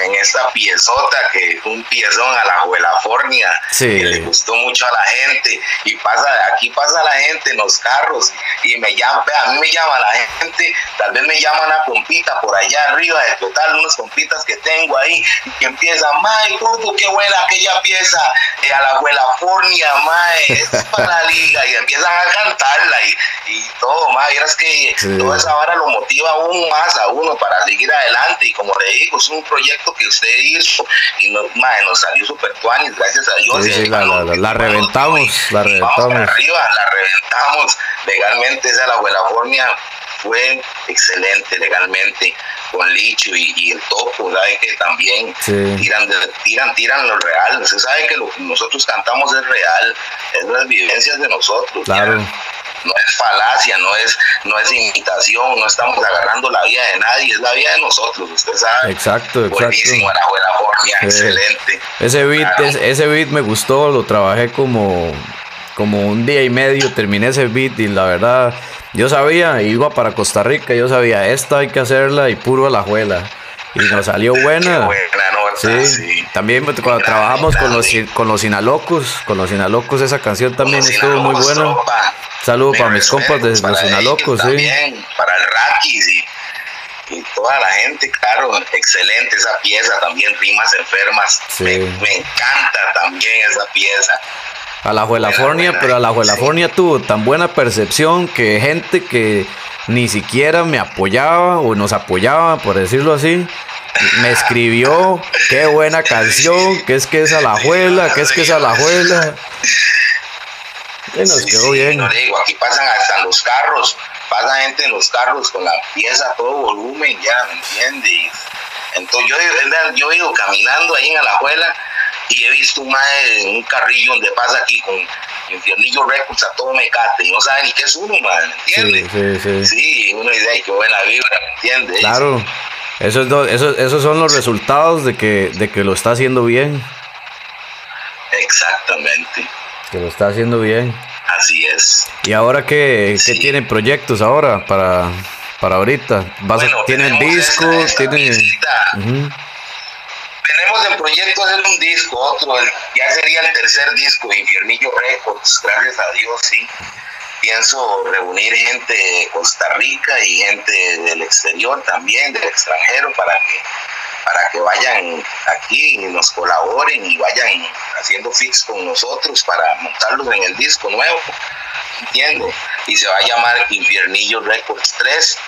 en esta piezota que un piezón a la Juelafornia, que le gustó mucho a la gente y pasa, aquí pasa la gente en los carros y me llama, a mí me llama la gente, tal vez me llama una compita por allá arriba de total, unos compitas que tengo ahí y empieza, mae, qué buena aquella pieza eh, a la Juelafornia, mae, es para la liga y empiezan a cantarla y, y todo, mae, es que Toda esa vara lo motiva aún más a uno para seguir adelante. Y como le digo, es un proyecto que usted hizo y no, nos salió super tuanis, gracias a Dios. la, reventamos, la reventamos. arriba, la reventamos legalmente. Esa la California fue excelente legalmente con Licho y, el Topo, sabe que también tiran, tiran, tiran lo real. Usted sabe que lo que nosotros cantamos es real, es las vivencias de nosotros. Claro no es falacia, no es, no es imitación, no estamos agarrando la vida de nadie, es la vida de nosotros, usted sabe. Exacto, exacto. Buenísimo, buena forma, excelente. Ese beat, ese beat me gustó, lo trabajé como, como un día y medio, terminé ese beat y la verdad, yo sabía, iba para Costa Rica, yo sabía, esta hay que hacerla y puro a la juela. Y nos salió buena. Sí, también cuando trabajamos con los, con los Sinalocos, con los Sinalocos esa canción también estuvo muy buena. Saludos para mis compas de los Sinalocos, sí. Para el Rakis y, toda la gente, claro, excelente esa pieza, también Rimas Enfermas. Me, encanta también esa pieza. A la Juelafornia, pero a la Juelafornia tuvo tan buena percepción que gente que ni siquiera me apoyaba o nos apoyaba, por decirlo así, me escribió, qué buena canción, que es que es a la juela, que es que es a la juela. Y nos quedó bien. No digo, aquí pasan hasta los carros, pasa gente en los carros con la pieza a todo volumen, ya, ¿me entiendes? Entonces yo, yo he ido caminando ahí en la juela y he visto un, un carrillo donde pasa aquí con Infiernillo Records a todo mecate y no sabe ni qué es uno, man, ¿entiendes? Sí, sí, sí. sí uno dice, qué buena vibra, ¿me entiendes? Claro. Esos, esos, esos son los resultados de que, de que lo está haciendo bien. Exactamente. Que lo está haciendo bien. Así es. ¿Y ahora qué, qué tienen proyectos ahora para, para ahorita? ¿Vas ¿Tienen disco? ¿Tienen... Tenemos el proyecto hacer un disco, otro, ya sería el tercer disco Infiernillo Records, gracias a Dios, sí. Pienso reunir gente de Costa Rica y gente del exterior también, del extranjero, para que, para que vayan aquí y nos colaboren y vayan haciendo fix con nosotros para montarlos en el disco nuevo, ¿entiendes? Y se va a llamar Infiernillo Records 3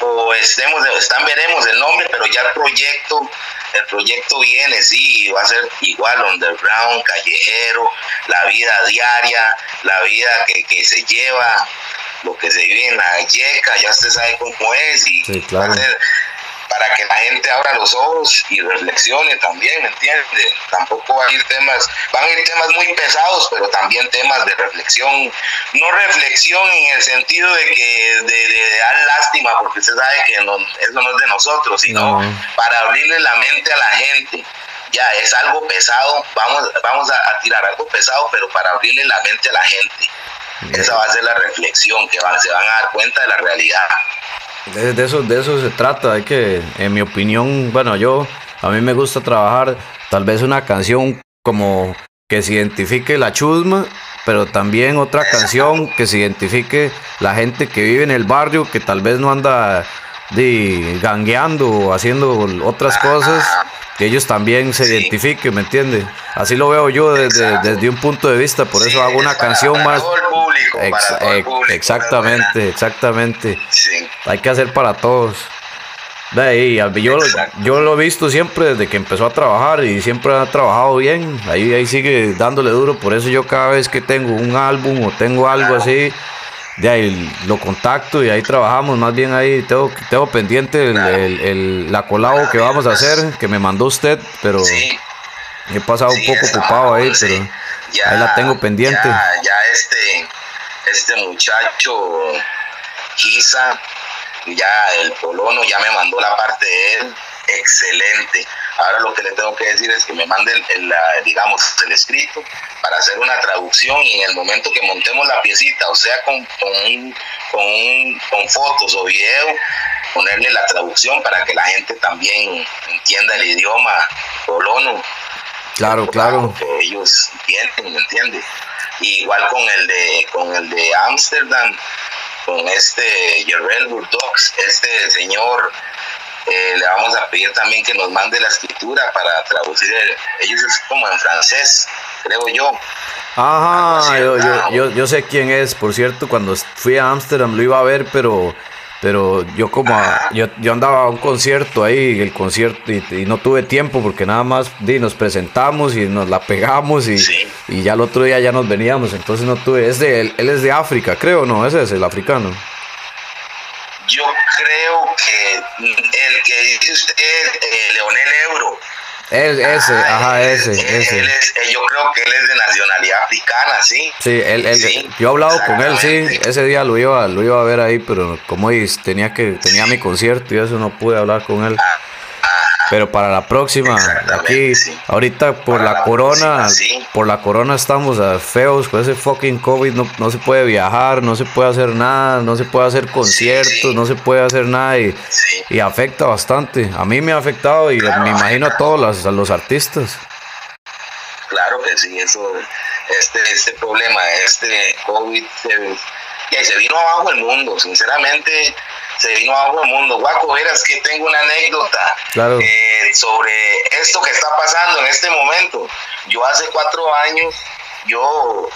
o estemos, están, veremos el nombre, pero ya el proyecto, el proyecto viene, sí, va a ser igual, underground, callejero, la vida diaria, la vida que, que se lleva, lo que se vive en la yeca, ya usted sabe cómo es, y va a ser, para que la gente abra los ojos y reflexione también, ¿me entiendes? Tampoco van a ir temas, van a ir temas muy pesados, pero también temas de reflexión, no reflexión en el sentido de que de, dar lástima, porque usted sabe que eso no es de nosotros, sino para abrirle la mente a la gente. Ya es algo pesado, vamos, vamos a, tirar algo pesado, pero para abrirle la mente a la gente. Esa va a ser la reflexión, que van, se van a dar cuenta de la realidad. De, eso, de eso se trata, hay que, en mi opinión, bueno, yo, a mí me gusta trabajar tal vez una canción como que se identifique la chusma, pero también otra canción que se identifique la gente que vive en el barrio, que tal vez no anda de, gangueando o haciendo otras cosas, que ellos también se identifiquen, ¿me entiendes? Así lo veo yo desde, desde un punto de vista, por eso hago una canción más... exactamente, exactamente. Hay que hacer para todos. De ahí, yo, yo lo he visto siempre desde que empezó a trabajar y siempre ha trabajado bien. Ahí, ahí sigue dándole duro. Por eso yo cada vez que tengo un álbum o tengo algo así, de ahí lo contacto y ahí trabajamos. Más bien ahí tengo, tengo pendiente el, la colabo que vamos a hacer, que me mandó usted, pero he pasado un poco ocupado ahí, pero ahí la tengo pendiente. Ya, este, este muchacho, quizá ya el polono ya me mandó la parte de él, excelente. Ahora lo que le tengo que decir es que me mande el, digamos, el escrito para hacer una traducción y en el momento que montemos la piecita, o sea, con, con, con, con fotos o video, ponerle la traducción para que la gente también entienda el idioma polono. Claro, claro. Que ellos entienden, ¿me entiendes? Igual con el de con el de Ámsterdam, con este Jerrel Burdox, este señor eh, le vamos a pedir también que nos mande la escritura para traducir, ellos es como en francés, creo yo. Ajá, yo, yo, yo, sé quién es, por cierto, cuando fui a Ámsterdam lo iba a ver, pero pero yo como yo, yo andaba a un concierto ahí, el concierto, y, no tuve tiempo porque nada más di, nos presentamos y nos la pegamos y, y, ya el otro día ya nos veníamos, entonces no tuve, es de, él, él es de África, creo, ¿no? Ese es el africano. Yo creo que el que dice usted, eh, Leonel Euro. Ese, ah, ajá, ese, ese. Eh, yo creo que él es de nacionalidad africana, ¿sí? Sí, él, él yo he hablado con él, sí. Ese día lo iba, lo iba a ver ahí, pero como tenía que tenía mi concierto y eso no pude hablar con él. Ah, pero para la próxima, aquí, ahorita por la, corona, por la corona estamos feos con ese fucking COVID, no, no, se puede viajar, no se puede hacer nada, no se puede hacer conciertos, no se puede hacer nada y, y, afecta bastante. A mí me ha afectado y me imagino a todos los, a los artistas. Claro que sí, eso, este, este problema, este COVID se, se vino abajo el mundo, sinceramente se vino abajo el mundo. Guaco, verás que tengo una anécdota eh, sobre esto que está pasando en este momento. Yo hace cuatro años, yo,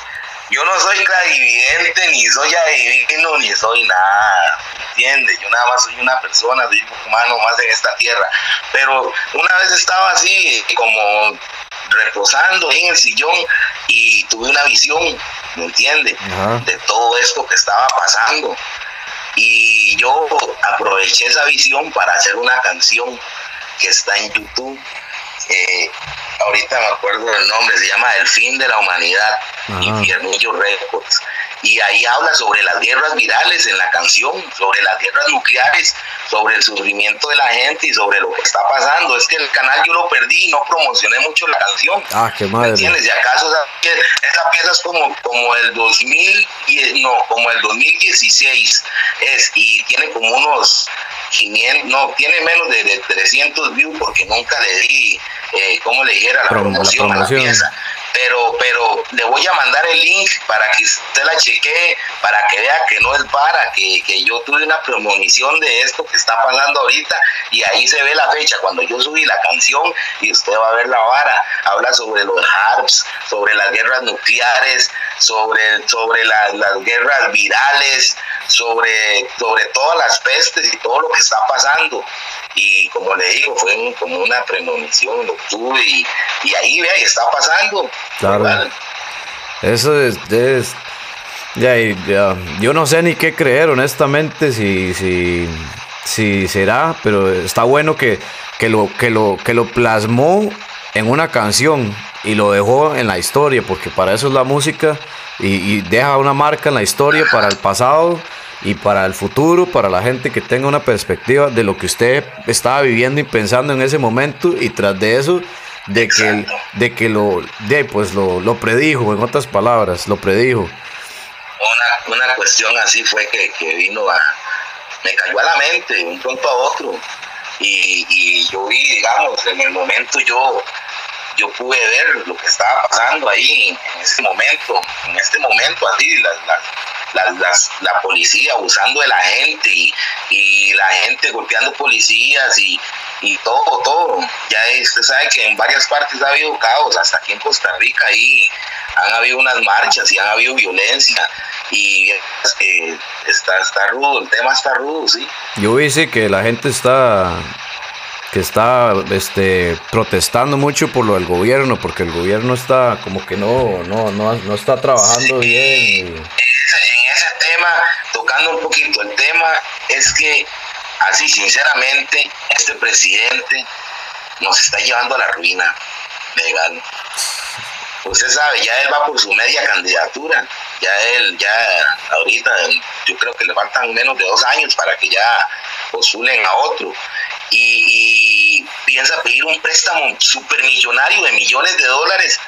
yo no soy clarividente, ni soy adivino, ni soy nada, ¿entiendes? Yo nada más soy una persona, soy un humano más en esta tierra. Pero una vez estaba así, como reposando en el sillón y tuve una visión, ¿me entiendes? De todo esto que estaba pasando y yo aproveché esa visión para hacer una canción que está en YouTube. Eh, ahorita me acuerdo del nombre, se llama El fin de la humanidad, Infiernillo Records y ahí habla sobre las guerras virales en la canción, sobre las guerras nucleares, sobre el sufrimiento de la gente y sobre lo que está pasando. Es que el canal yo lo perdí y no promocioné mucho la canción. Ah, qué madre. ¿Entiendes? Y acaso esa, pieza es como, como el 2000, no, como el 2016 es, y tiene como unos 500, no, tiene menos de, 300 views porque nunca le di, eh, como le dijera, la, promoción, a la pieza pero, pero le voy a mandar el link para que usted la chequee, para que vea que no es para, que, que yo tuve una premonición de esto que está pasando ahorita y ahí se ve la fecha, cuando yo subí la canción y usted va a ver la vara, habla sobre los HARPs, sobre las guerras nucleares, sobre, sobre las guerras virales, sobre, sobre todas las pestes y todo lo que está pasando y como le digo, fue como una premonición, lo tuve y, y ahí ve, está pasando. Claro. Eso es, ya, ya, yo no sé ni qué creer, honestamente, si, si, si será, pero está bueno que, que, lo, que, lo, que lo plasmó en una canción y lo dejó en la historia, porque para eso es la música y, y deja una marca en la historia para el pasado y para el futuro, para la gente que tenga una perspectiva de lo que usted estaba viviendo y pensando en ese momento y tras de eso de que de que lo de pues lo, predijo en otras palabras lo predijo una, una cuestión así fue que, que vino a, me cayó a la mente un pronto a otro. Y, y yo vi, digamos, en el momento yo, yo pude ver lo que estaba pasando ahí en ese momento, en este momento así, las, las, las, la policía abusando de la gente y, y la gente golpeando policías y, y todo, todo. Ya usted sabe que en varias partes ha habido caos, hasta aquí en Costa Rica ahí han habido unas marchas y han habido violencia y eh, está, está rudo, el tema está rudo, sí. Yo dice que la gente está que está este protestando mucho por lo del gobierno, porque el gobierno está como que no, no, no, no está trabajando bien. Tocando un poquito el tema, es que así sinceramente, este presidente nos está llevando a la ruina legal. Usted sabe, ya él va por su media candidatura, ya él, ya ahorita, yo creo que le faltan menos de dos años para que ya postulen a otro. Y, y piensa pedir un préstamo supermillonario de millones de dólares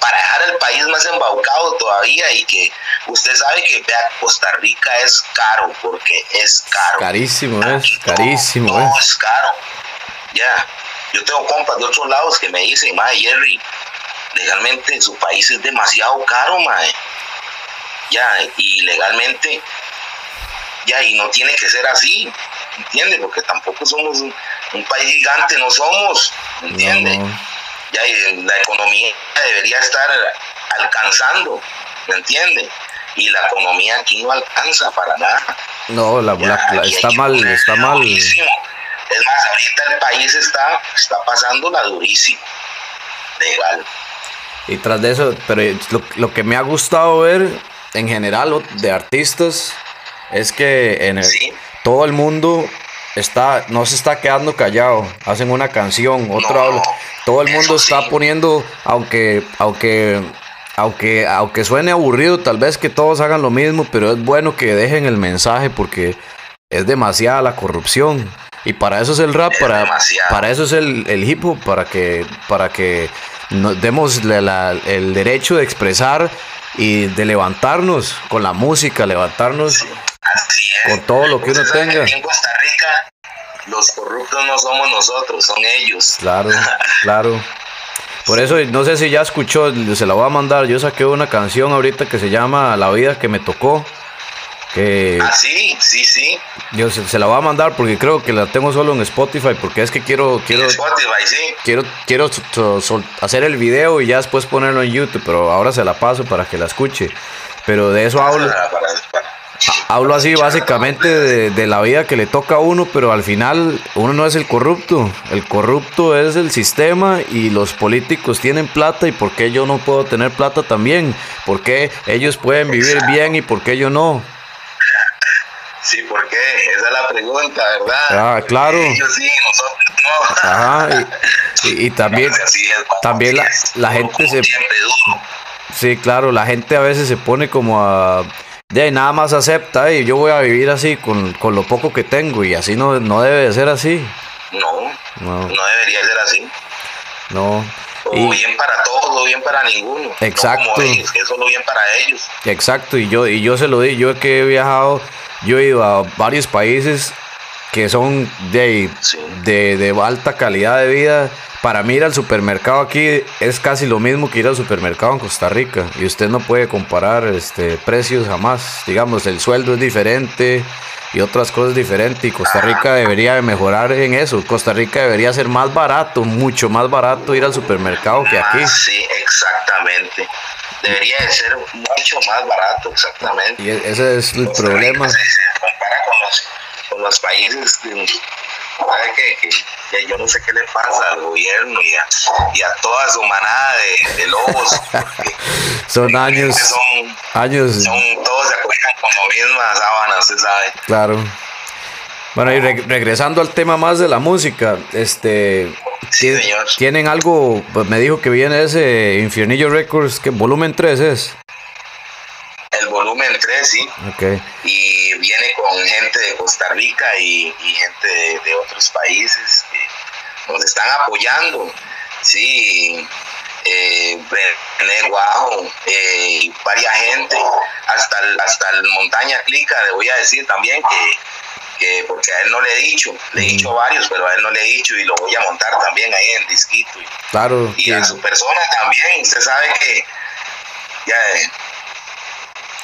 para dejar el país más embaucado todavía y que usted sabe que vea, Costa Rica es caro porque es caro. Carísimo, es carísimo. Todo, es caro. Ya, yo tengo compas de otros lados que me dicen, mae, Jerry, legalmente su país es demasiado caro, mae. Ya, y legalmente, ya, y no tiene que ser así, ¿entiende? Porque tampoco somos un, un país gigante, no somos, ¿entiende? No ya la economía debería estar alcanzando, ¿me entiende? Y la economía aquí no alcanza para nada. No, la, está mal, está mal. Durísimo. Es más, ahorita el país está, está pasando la durísimo, legal. Y tras de eso, pero lo, que me ha gustado ver en general de artistas es que en todo el mundo está, no se está quedando callado. Hacen una canción, otro Todo el mundo está poniendo, aunque, aunque, aunque, aunque suene aburrido, tal vez que todos hagan lo mismo, pero es bueno que dejen el mensaje porque es demasiada la corrupción. Y para eso es el rap, para, para eso es el, el, hip hop, para que, para que nos demos el derecho de expresar y de levantarnos con la música, levantarnos con todo lo que uno tenga. En Costa Rica los corruptos no somos nosotros, son ellos. Claro, claro. Por eso, no sé si ya escuchó, se la voy a mandar. Yo saqué una canción ahorita que se llama La vida que me tocó. Que ah, sí, sí, sí. Yo se, la voy a mandar porque creo que la tengo solo en Spotify. Porque es que quiero. quiero Spotify, sí. Quiero, quiero hacer el video y ya después ponerlo en YouTube. Pero ahora se la paso para que la escuche. Pero de eso hablo. Hablo así básicamente de, la vida que le toca a uno, pero al final uno no es el corrupto. El corrupto es el sistema y los políticos tienen plata y por qué yo no puedo tener plata también. ¿Por qué ellos pueden vivir bien y por qué yo no? Sí, ¿por qué? Esa es la pregunta, ¿verdad? Ah, claro. Ellos sí, nosotros no. Ajá, y, también, también la, la gente se... Sí, claro, la gente a veces se pone como a de ahí nada más acepta y yo voy a vivir así con, lo poco que tengo y así no, no debe de ser así. No, no, debería ser así. No. Todo bien para todos, todo bien para ninguno. Exacto. No ellos, que es solo bien para ellos. Exacto, y yo, y yo se lo di, yo que he viajado, yo he ido a varios países que son de, de, de alta calidad de vida para mí ir al supermercado aquí es casi lo mismo que ir al supermercado en Costa Rica y usted no puede comparar este precios jamás. Digamos, el sueldo es diferente y otras cosas diferentes y Costa Rica debería mejorar en eso. Costa Rica debería ser más barato, mucho más barato ir al supermercado que aquí. Sí, exactamente. Debería de ser mucho más barato, exactamente. Y e-, ese es el problema. se, compara con los, con los países que, yo no sé qué le pasa al gobierno y a, y a toda su manada de, lobos. son años. Son, años. Son, todos se acuestan con la misma sábana, usted sabe. Claro. Bueno, y regresando al tema más de la música, este. ¿Tienen algo? Pues me dijo que viene ese Infiernillo Records, que volumen 3 es el volumen 3, sí. Okay. Y viene con gente de Costa Rica y, gente de, otros países que nos están apoyando, sí. Eh, René Guajo eh, varias gente, hasta el, hasta el Montaña Clica, le voy a decir también que, que porque a él no le he dicho, le he dicho a varios, pero a él no le he dicho y lo voy a montar también ahí en disquito. Y, Claro, y que- a su persona también, usted sabe que ya eh,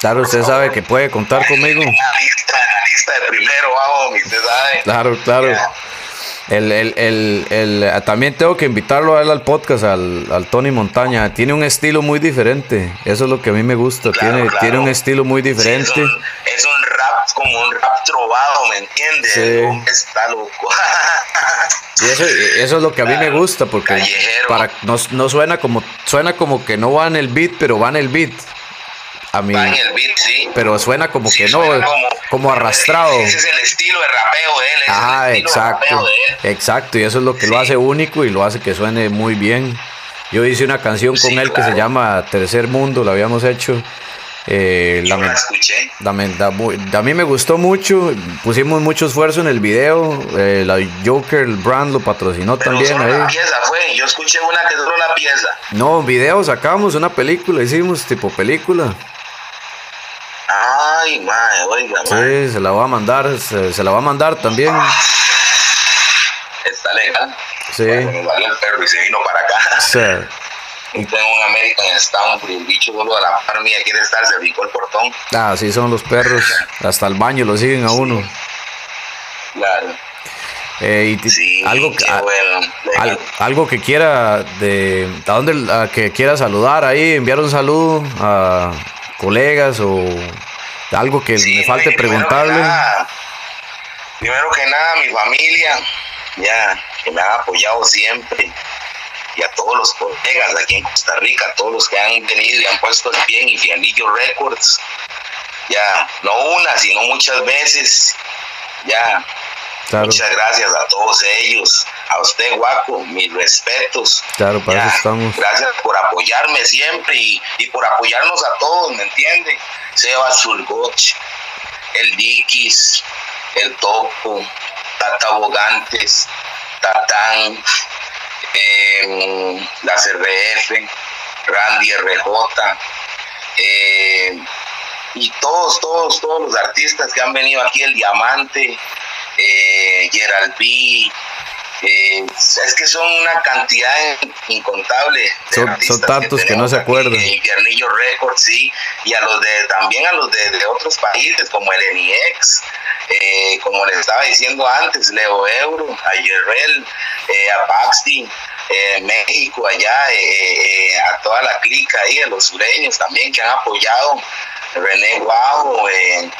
claro, usted sabe que puede contar conmigo. lista, en la lista de primero usted sabe. Claro, claro. El, el, el, el- también tengo que invitarlo a él al podcast, al, al Tony Montaña. Tiene un estilo muy diferente. Eso es lo que a mí me gusta. Claro, tiene, claro. tiene un estilo muy Sí, diferente. es, un, es un rap como un rap trovado, ¿me entiendes? Sí. Está loco. Y eso, eso es lo que a mí me gusta, porque para, no, no suena como suena como que no va en el beat, pero va en el beat. A mí, Va en el beat, sí. pero suena como Sí, que no, suena como, arrastrado. Ese es el estilo de rapeo de él. Ah, exacto, de él. exacto, y eso es lo que lo hace único y lo hace que suene muy bien. Yo hice una canción con Sí, él que se claro. llama Tercer Mundo, la habíamos hecho. Eh, Yo la lamen- escuché. da mu- a mí me gustó mucho, pusimos mucho esfuerzo en el video, eh, la Joker, el brand lo patrocinó Pero también solo una pieza fue. Yo escuché una que solo una pieza. No, video sacamos, una película, hicimos tipo película. Ay, madre, oiga, madre. Sí, se la va a mandar, se, se la va a mandar también. Está legal. Sí. Bueno, me valió el perro y se vino para acá. Sea, Y tengo un American Stamp y el bicho solo de la par mía quiere estar, se brincó el portón. ah, así son los perros, hasta el baño lo siguen a uno. Claro. Eh, y Sí, algo, que- a- bueno. al- algo que quiera de a dónde a que quiera saludar ahí, enviar un saludo a colegas o algo que Sí, me falte primero que preguntarle. nada, Primero que nada, mi familia, ya, que me han apoyado siempre, y a todos los colegas aquí en Costa Rica, todos los que han venido y han puesto el pie en Infianillo Records, ya, no una, sino muchas veces, ya, Claro, muchas gracias a todos ellos, a usted, Guaco, mis respetos. claro, para Ya, eso estamos. Gracias por apoyarme siempre y, y por apoyarnos a todos, ¿me entiende? Sebas Surgoch, el Dikis, el Topo, Tata Bogantes, Tatán, eh, las RF, Randy RJ, eh, y todos, todos, todos los artistas que han venido aquí, el Diamante, eh, Gerald B, eh, es que son una cantidad incontable de Son- tantos que no se acuerdan. en Infiernillo Records, sí, y a los de también a los de, de otros países como el NIX, eh, como les estaba diciendo antes, Leo Euro, a Yerrel, eh, a Baxti, eh, México allá, eh, eh, a toda la clica ahí, de los sureños también que han apoyado, René eh,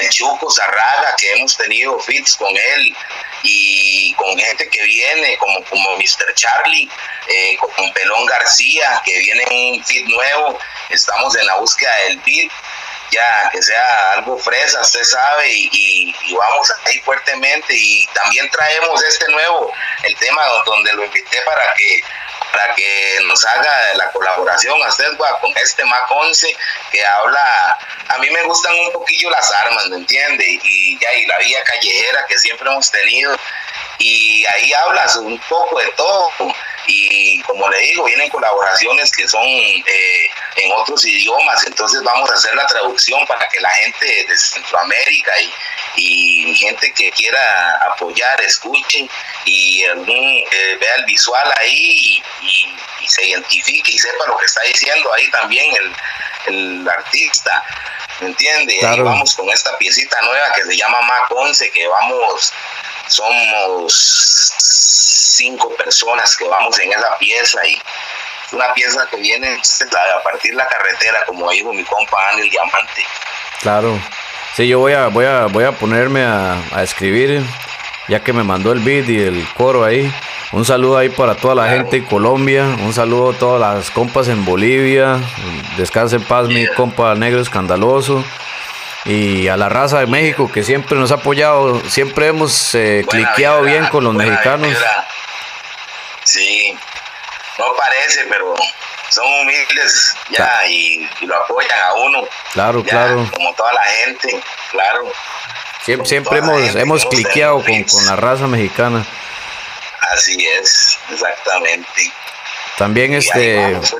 el Chuco Zarraga, que hemos tenido fits con él y con gente que viene, como, como Mr. Charlie, eh, con Pelón García, que viene un fit nuevo, estamos en la búsqueda del beat, ya que sea algo fresa, usted sabe, y vamos ahí fuertemente, y también traemos este nuevo, el tema donde lo invité para que para que nos haga la colaboración. A con este Mac 11 que habla, a mí me gustan un poquillo las armas, ¿me entiende? Y ya, y la vida callejera que siempre hemos tenido, y ahí hablas un poco de todo, y como le digo, vienen colaboraciones que son eh, en otros idiomas, entonces vamos a hacer la traducción para que la gente de Centroamérica y, y gente que quiera apoyar, escuche y algún, eh, vea el visual ahí y, y- y se identifique y sepa lo que está diciendo ahí también el, el artista. ¿Me entiende? Y ahí Claro. vamos con esta piecita nueva que se llama Mac 11, que vamos, somos cinco personas que vamos en esa pieza y una pieza que viene a partir de la carretera, como dijo mi compa Ángel Diamante. Claro. Sí, yo voy a, voy a, voy a ponerme a, a escribir, ya que me mandó el beat y el coro ahí. Un saludo ahí para toda la gente en Colombia, un saludo a todas las compas en Bolivia, descanse en paz mi compa negro escandaloso, y a la raza de México que siempre nos ha apoyado, siempre hemos eh, cliqueado vibra, bien con los mexicanos. vibra. Sí, no parece, pero son humildes ya y, y lo apoyan a uno. Claro, ya, claro. Como toda la gente, claro. Siempre, siempre hemos, hemos que hemos cliqueado con, con la raza mexicana. Así es, exactamente. También este... vamos.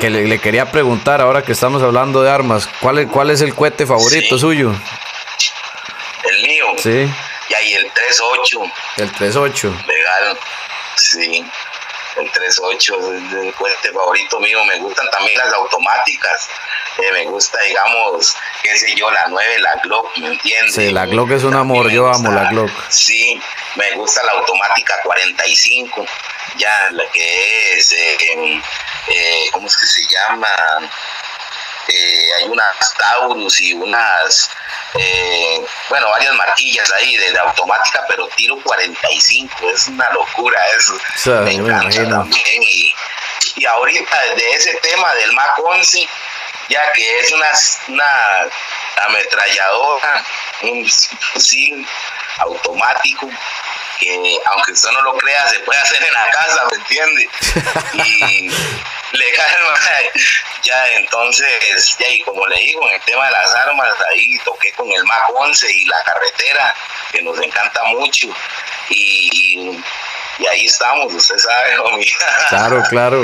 Que le, le quería preguntar, ahora que estamos hablando de armas, ¿cuál es, cuál es el cohete favorito Sí. suyo? El mío, Sí. Y ahí el 3-8. El 3-8. Legal, sí. El 3-8 es el puente favorito mío. Me gustan también las automáticas. Eh, me gusta, digamos, qué sé yo, la 9, la Glock, ¿me entiendes? Sí, la Glock es un amor, yo amo la Glock. Sí, me gusta la automática 45, ya, la que es, eh, eh, ¿cómo es que se llama? Eh, hay unas Taurus y unas, eh, bueno, varias marquillas ahí de, de, automática, pero tiro 45, es una locura eso. O sea, me encanta también. Y, y ahorita de ese tema del Mac 11, ya que es una, una ametralladora, un fusil automático que aunque usted no lo crea se puede hacer en la casa, ¿me entiende? Y legal, ya entonces, ya y como le digo, en el tema de las armas, ahí toqué con el Mac 11 y la carretera, que nos encanta mucho, y, y ahí estamos, usted sabe, homie. Claro, claro.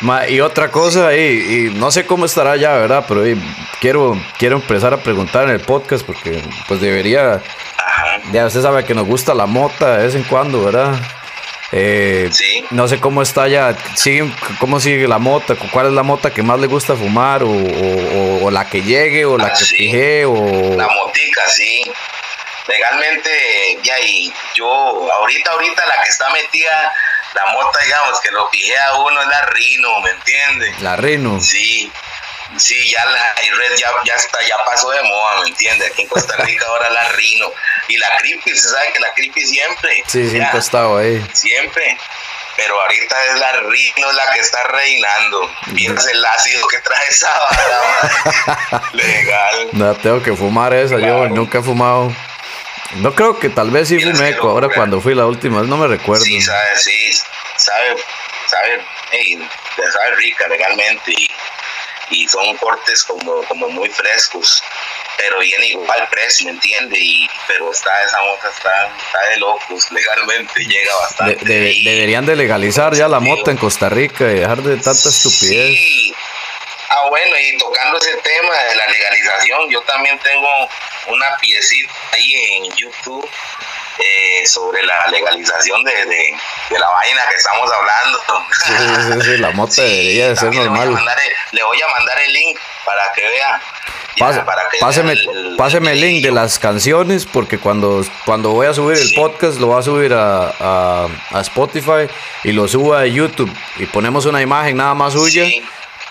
Ma, y otra cosa, y, y, no sé cómo estará ya, ¿verdad? Pero y, quiero, quiero empezar a preguntar en el podcast porque pues debería... Ya usted sabe que nos gusta la mota de vez en cuando, ¿verdad? Eh, Sí. No sé cómo está ya, siguen, cómo sigue la mota, cuál es la mota que más le gusta fumar, o, o- o- o la que llegue, o la Ah, que sí. pije, o... La motica, sí. Legalmente, ya, y yo, ahorita, ahorita la que está metida, la mota, digamos, que lo pijé a uno es la Rino, ¿me entiendes? La Reno. Sí, sí, ya la Red ya, ya está, ya pasó de moda, ¿me entiendes? Aquí en Costa Rica ahora la Rino. Y la Creepy, se sabe que la Creepy siempre. Sí, ya, siempre ha estado ahí. Siempre. Pero ahorita es la Rino la que está reinando. Vieras el ácido que trae esa man. Legal. No, tengo que fumar esa, yo nunca he fumado. No creo que tal vez sí fumé sí, ahora cuando fui la última vez, no me recuerdo. Sí, sabe, sí, sabe, sabe, ey, sabe rica legalmente y, y son cortes como, como muy frescos, pero viene igual precio, ¿me entiende? Y, pero está, esa mota está, está de locos, legalmente llega bastante. de- deberían de legalizar ya la mota en Costa Rica y dejar de tanta estupidez. Sí. Ah, bueno, y tocando ese tema de la legalización, yo también tengo una piecita ahí en YouTube eh, sobre la legalización de, de, de la vaina que estamos hablando. Sí, sí, sí, la mota Sí, debería de ser voy normal. mandar le voy a mandar el link para que vea. Ya, Pase- para que páseme, vea el- el- páseme el link de las canciones porque cuando, cuando voy a subir el podcast lo voy a subir a, a- a Spotify y lo subo a YouTube y ponemos una imagen nada más suya.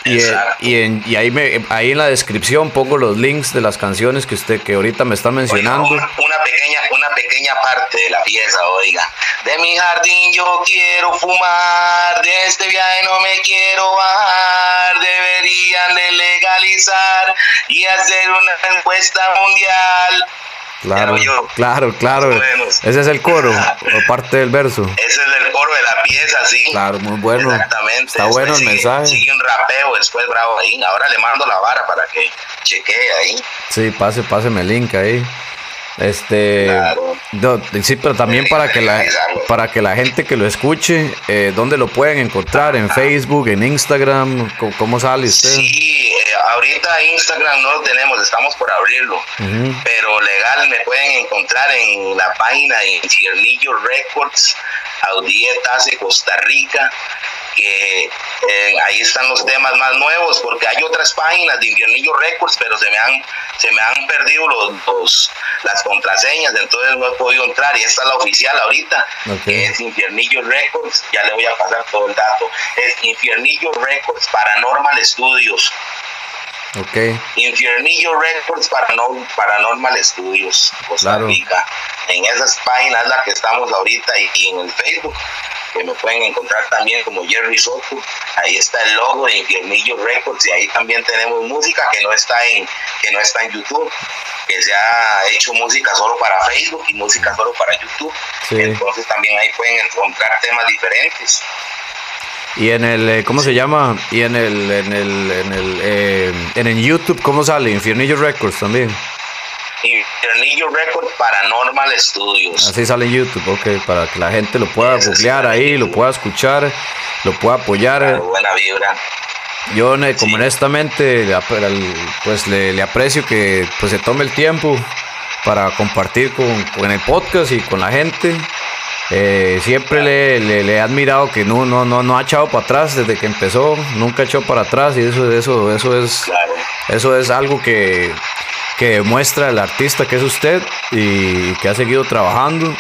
Y, eh, y, en- y ahí, me, ahí en la descripción pongo los links de las canciones que usted que ahorita me está Oiga, mencionando. una, una pequeña, una pequeña parte de la pieza, oiga. De mi jardín yo quiero fumar, de este viaje no me quiero bajar. Deberían de legalizar y hacer una encuesta mundial. Claro, yo. claro, claro. Ese es el coro, o parte del verso. Ese es el coro de la pieza, sí. Claro, muy bueno. Exactamente. Está bueno el sigue- mensaje. Sigue un rapeo después, bravo ahí. Ahora le mando la vara para que chequee ahí. Sí, pase, páseme el link ahí. Este, Claro. no, sí, pero también para que la para que la gente que lo escuche, eh, ¿dónde lo pueden encontrar? En Facebook, en Instagram, ¿cómo, cómo sale usted? Sí, eh, ahorita Instagram no lo tenemos, estamos por abrirlo. Pero legal me pueden encontrar en la página de Infiernillo Records, Audietas de Costa Rica, que eh, ahí están los temas más nuevos, porque hay otras páginas de Infiernillo Records, pero se me han, se me han perdido los, los- las contraseñas, entonces no he podido entrar, y esta es la oficial ahorita, que es Infiernillo Records, ya le voy a pasar todo el dato, es Infiernillo Records, Paranormal Studios, Ok, Infiernillo Records Paranor- Paranormal Studios, Costa Claro. Rica. En esas páginas es la que estamos ahorita y, y en el Facebook, que me pueden encontrar también como Jerry Soto. Ahí está el logo de Infiernillo Records y ahí también tenemos música que no está en, que no está en YouTube, que se ha hecho música solo para Facebook y música solo para YouTube. Sí. Entonces también ahí pueden encontrar temas diferentes. y en el, eh, ¿cómo se llama? Y en el, en el, en el, eh, en el YouTube, ¿cómo sale? Infiernillo Records también. Infiernillo Records Paranormal Studios. Así sale en YouTube, ok, para que la gente lo pueda googlear ahí, lo pueda escuchar, lo pueda apoyar. Buena vibra. Yo, como Sí. honestamente, pues le, le aprecio que pues se tome el tiempo para compartir con, con el podcast y con la gente. Eh, siempre le, le, he admirado que no, no, no, no ha echado para atrás desde que empezó, nunca echó para atrás y eso, eso, eso es, eso es algo que, que demuestra el artista que es usted y que ha seguido trabajando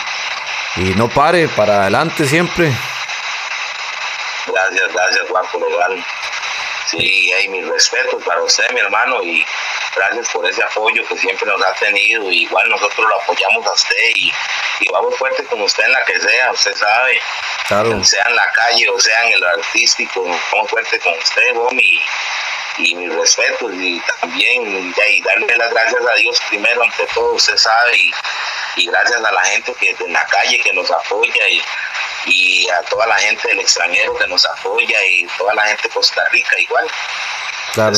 y no pare para adelante siempre. Gracias, gracias Juan, por legal. Sí, hay mi respeto para usted, mi hermano, y gracias por ese apoyo que siempre nos ha tenido. Igual nosotros lo apoyamos a usted y, vamos fuerte con usted en la que sea, usted sabe. Sea en la calle o sea en el artístico, vamos fuerte con usted, Bomi. Y, mis respetos y también y darle las gracias a Dios primero ante todo, usted sabe, y, y gracias a la gente que en la calle que nos apoya y, y a toda la gente del extranjero que nos apoya y toda la gente de Costa Rica igual. Claro.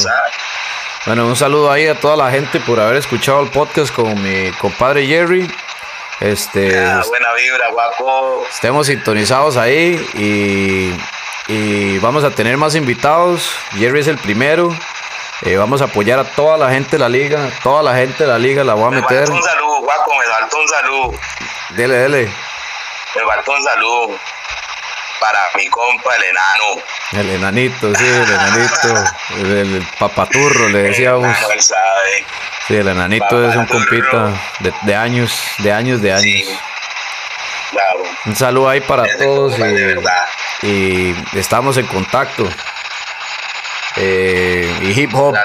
Bueno, un saludo ahí a toda la gente por haber escuchado el podcast con mi compadre Jerry. Este, buena vibra, guapo. Estemos sintonizados ahí y, y, vamos a tener más invitados. Jerry es el primero. Eh, vamos a apoyar a toda la gente de la liga. Toda la gente de la liga la voy a meter. un saludo, guapo, me faltó un saludo. Dele, dele. Me faltó un saludo para mi compa, el enano. El enanito, sí, el enanito. El, papaturro, le decíamos. Sí, el enanito es un compita de, años, de años, de años. Un saludo ahí para todos y, estamos en contacto. Eh, y hip hop,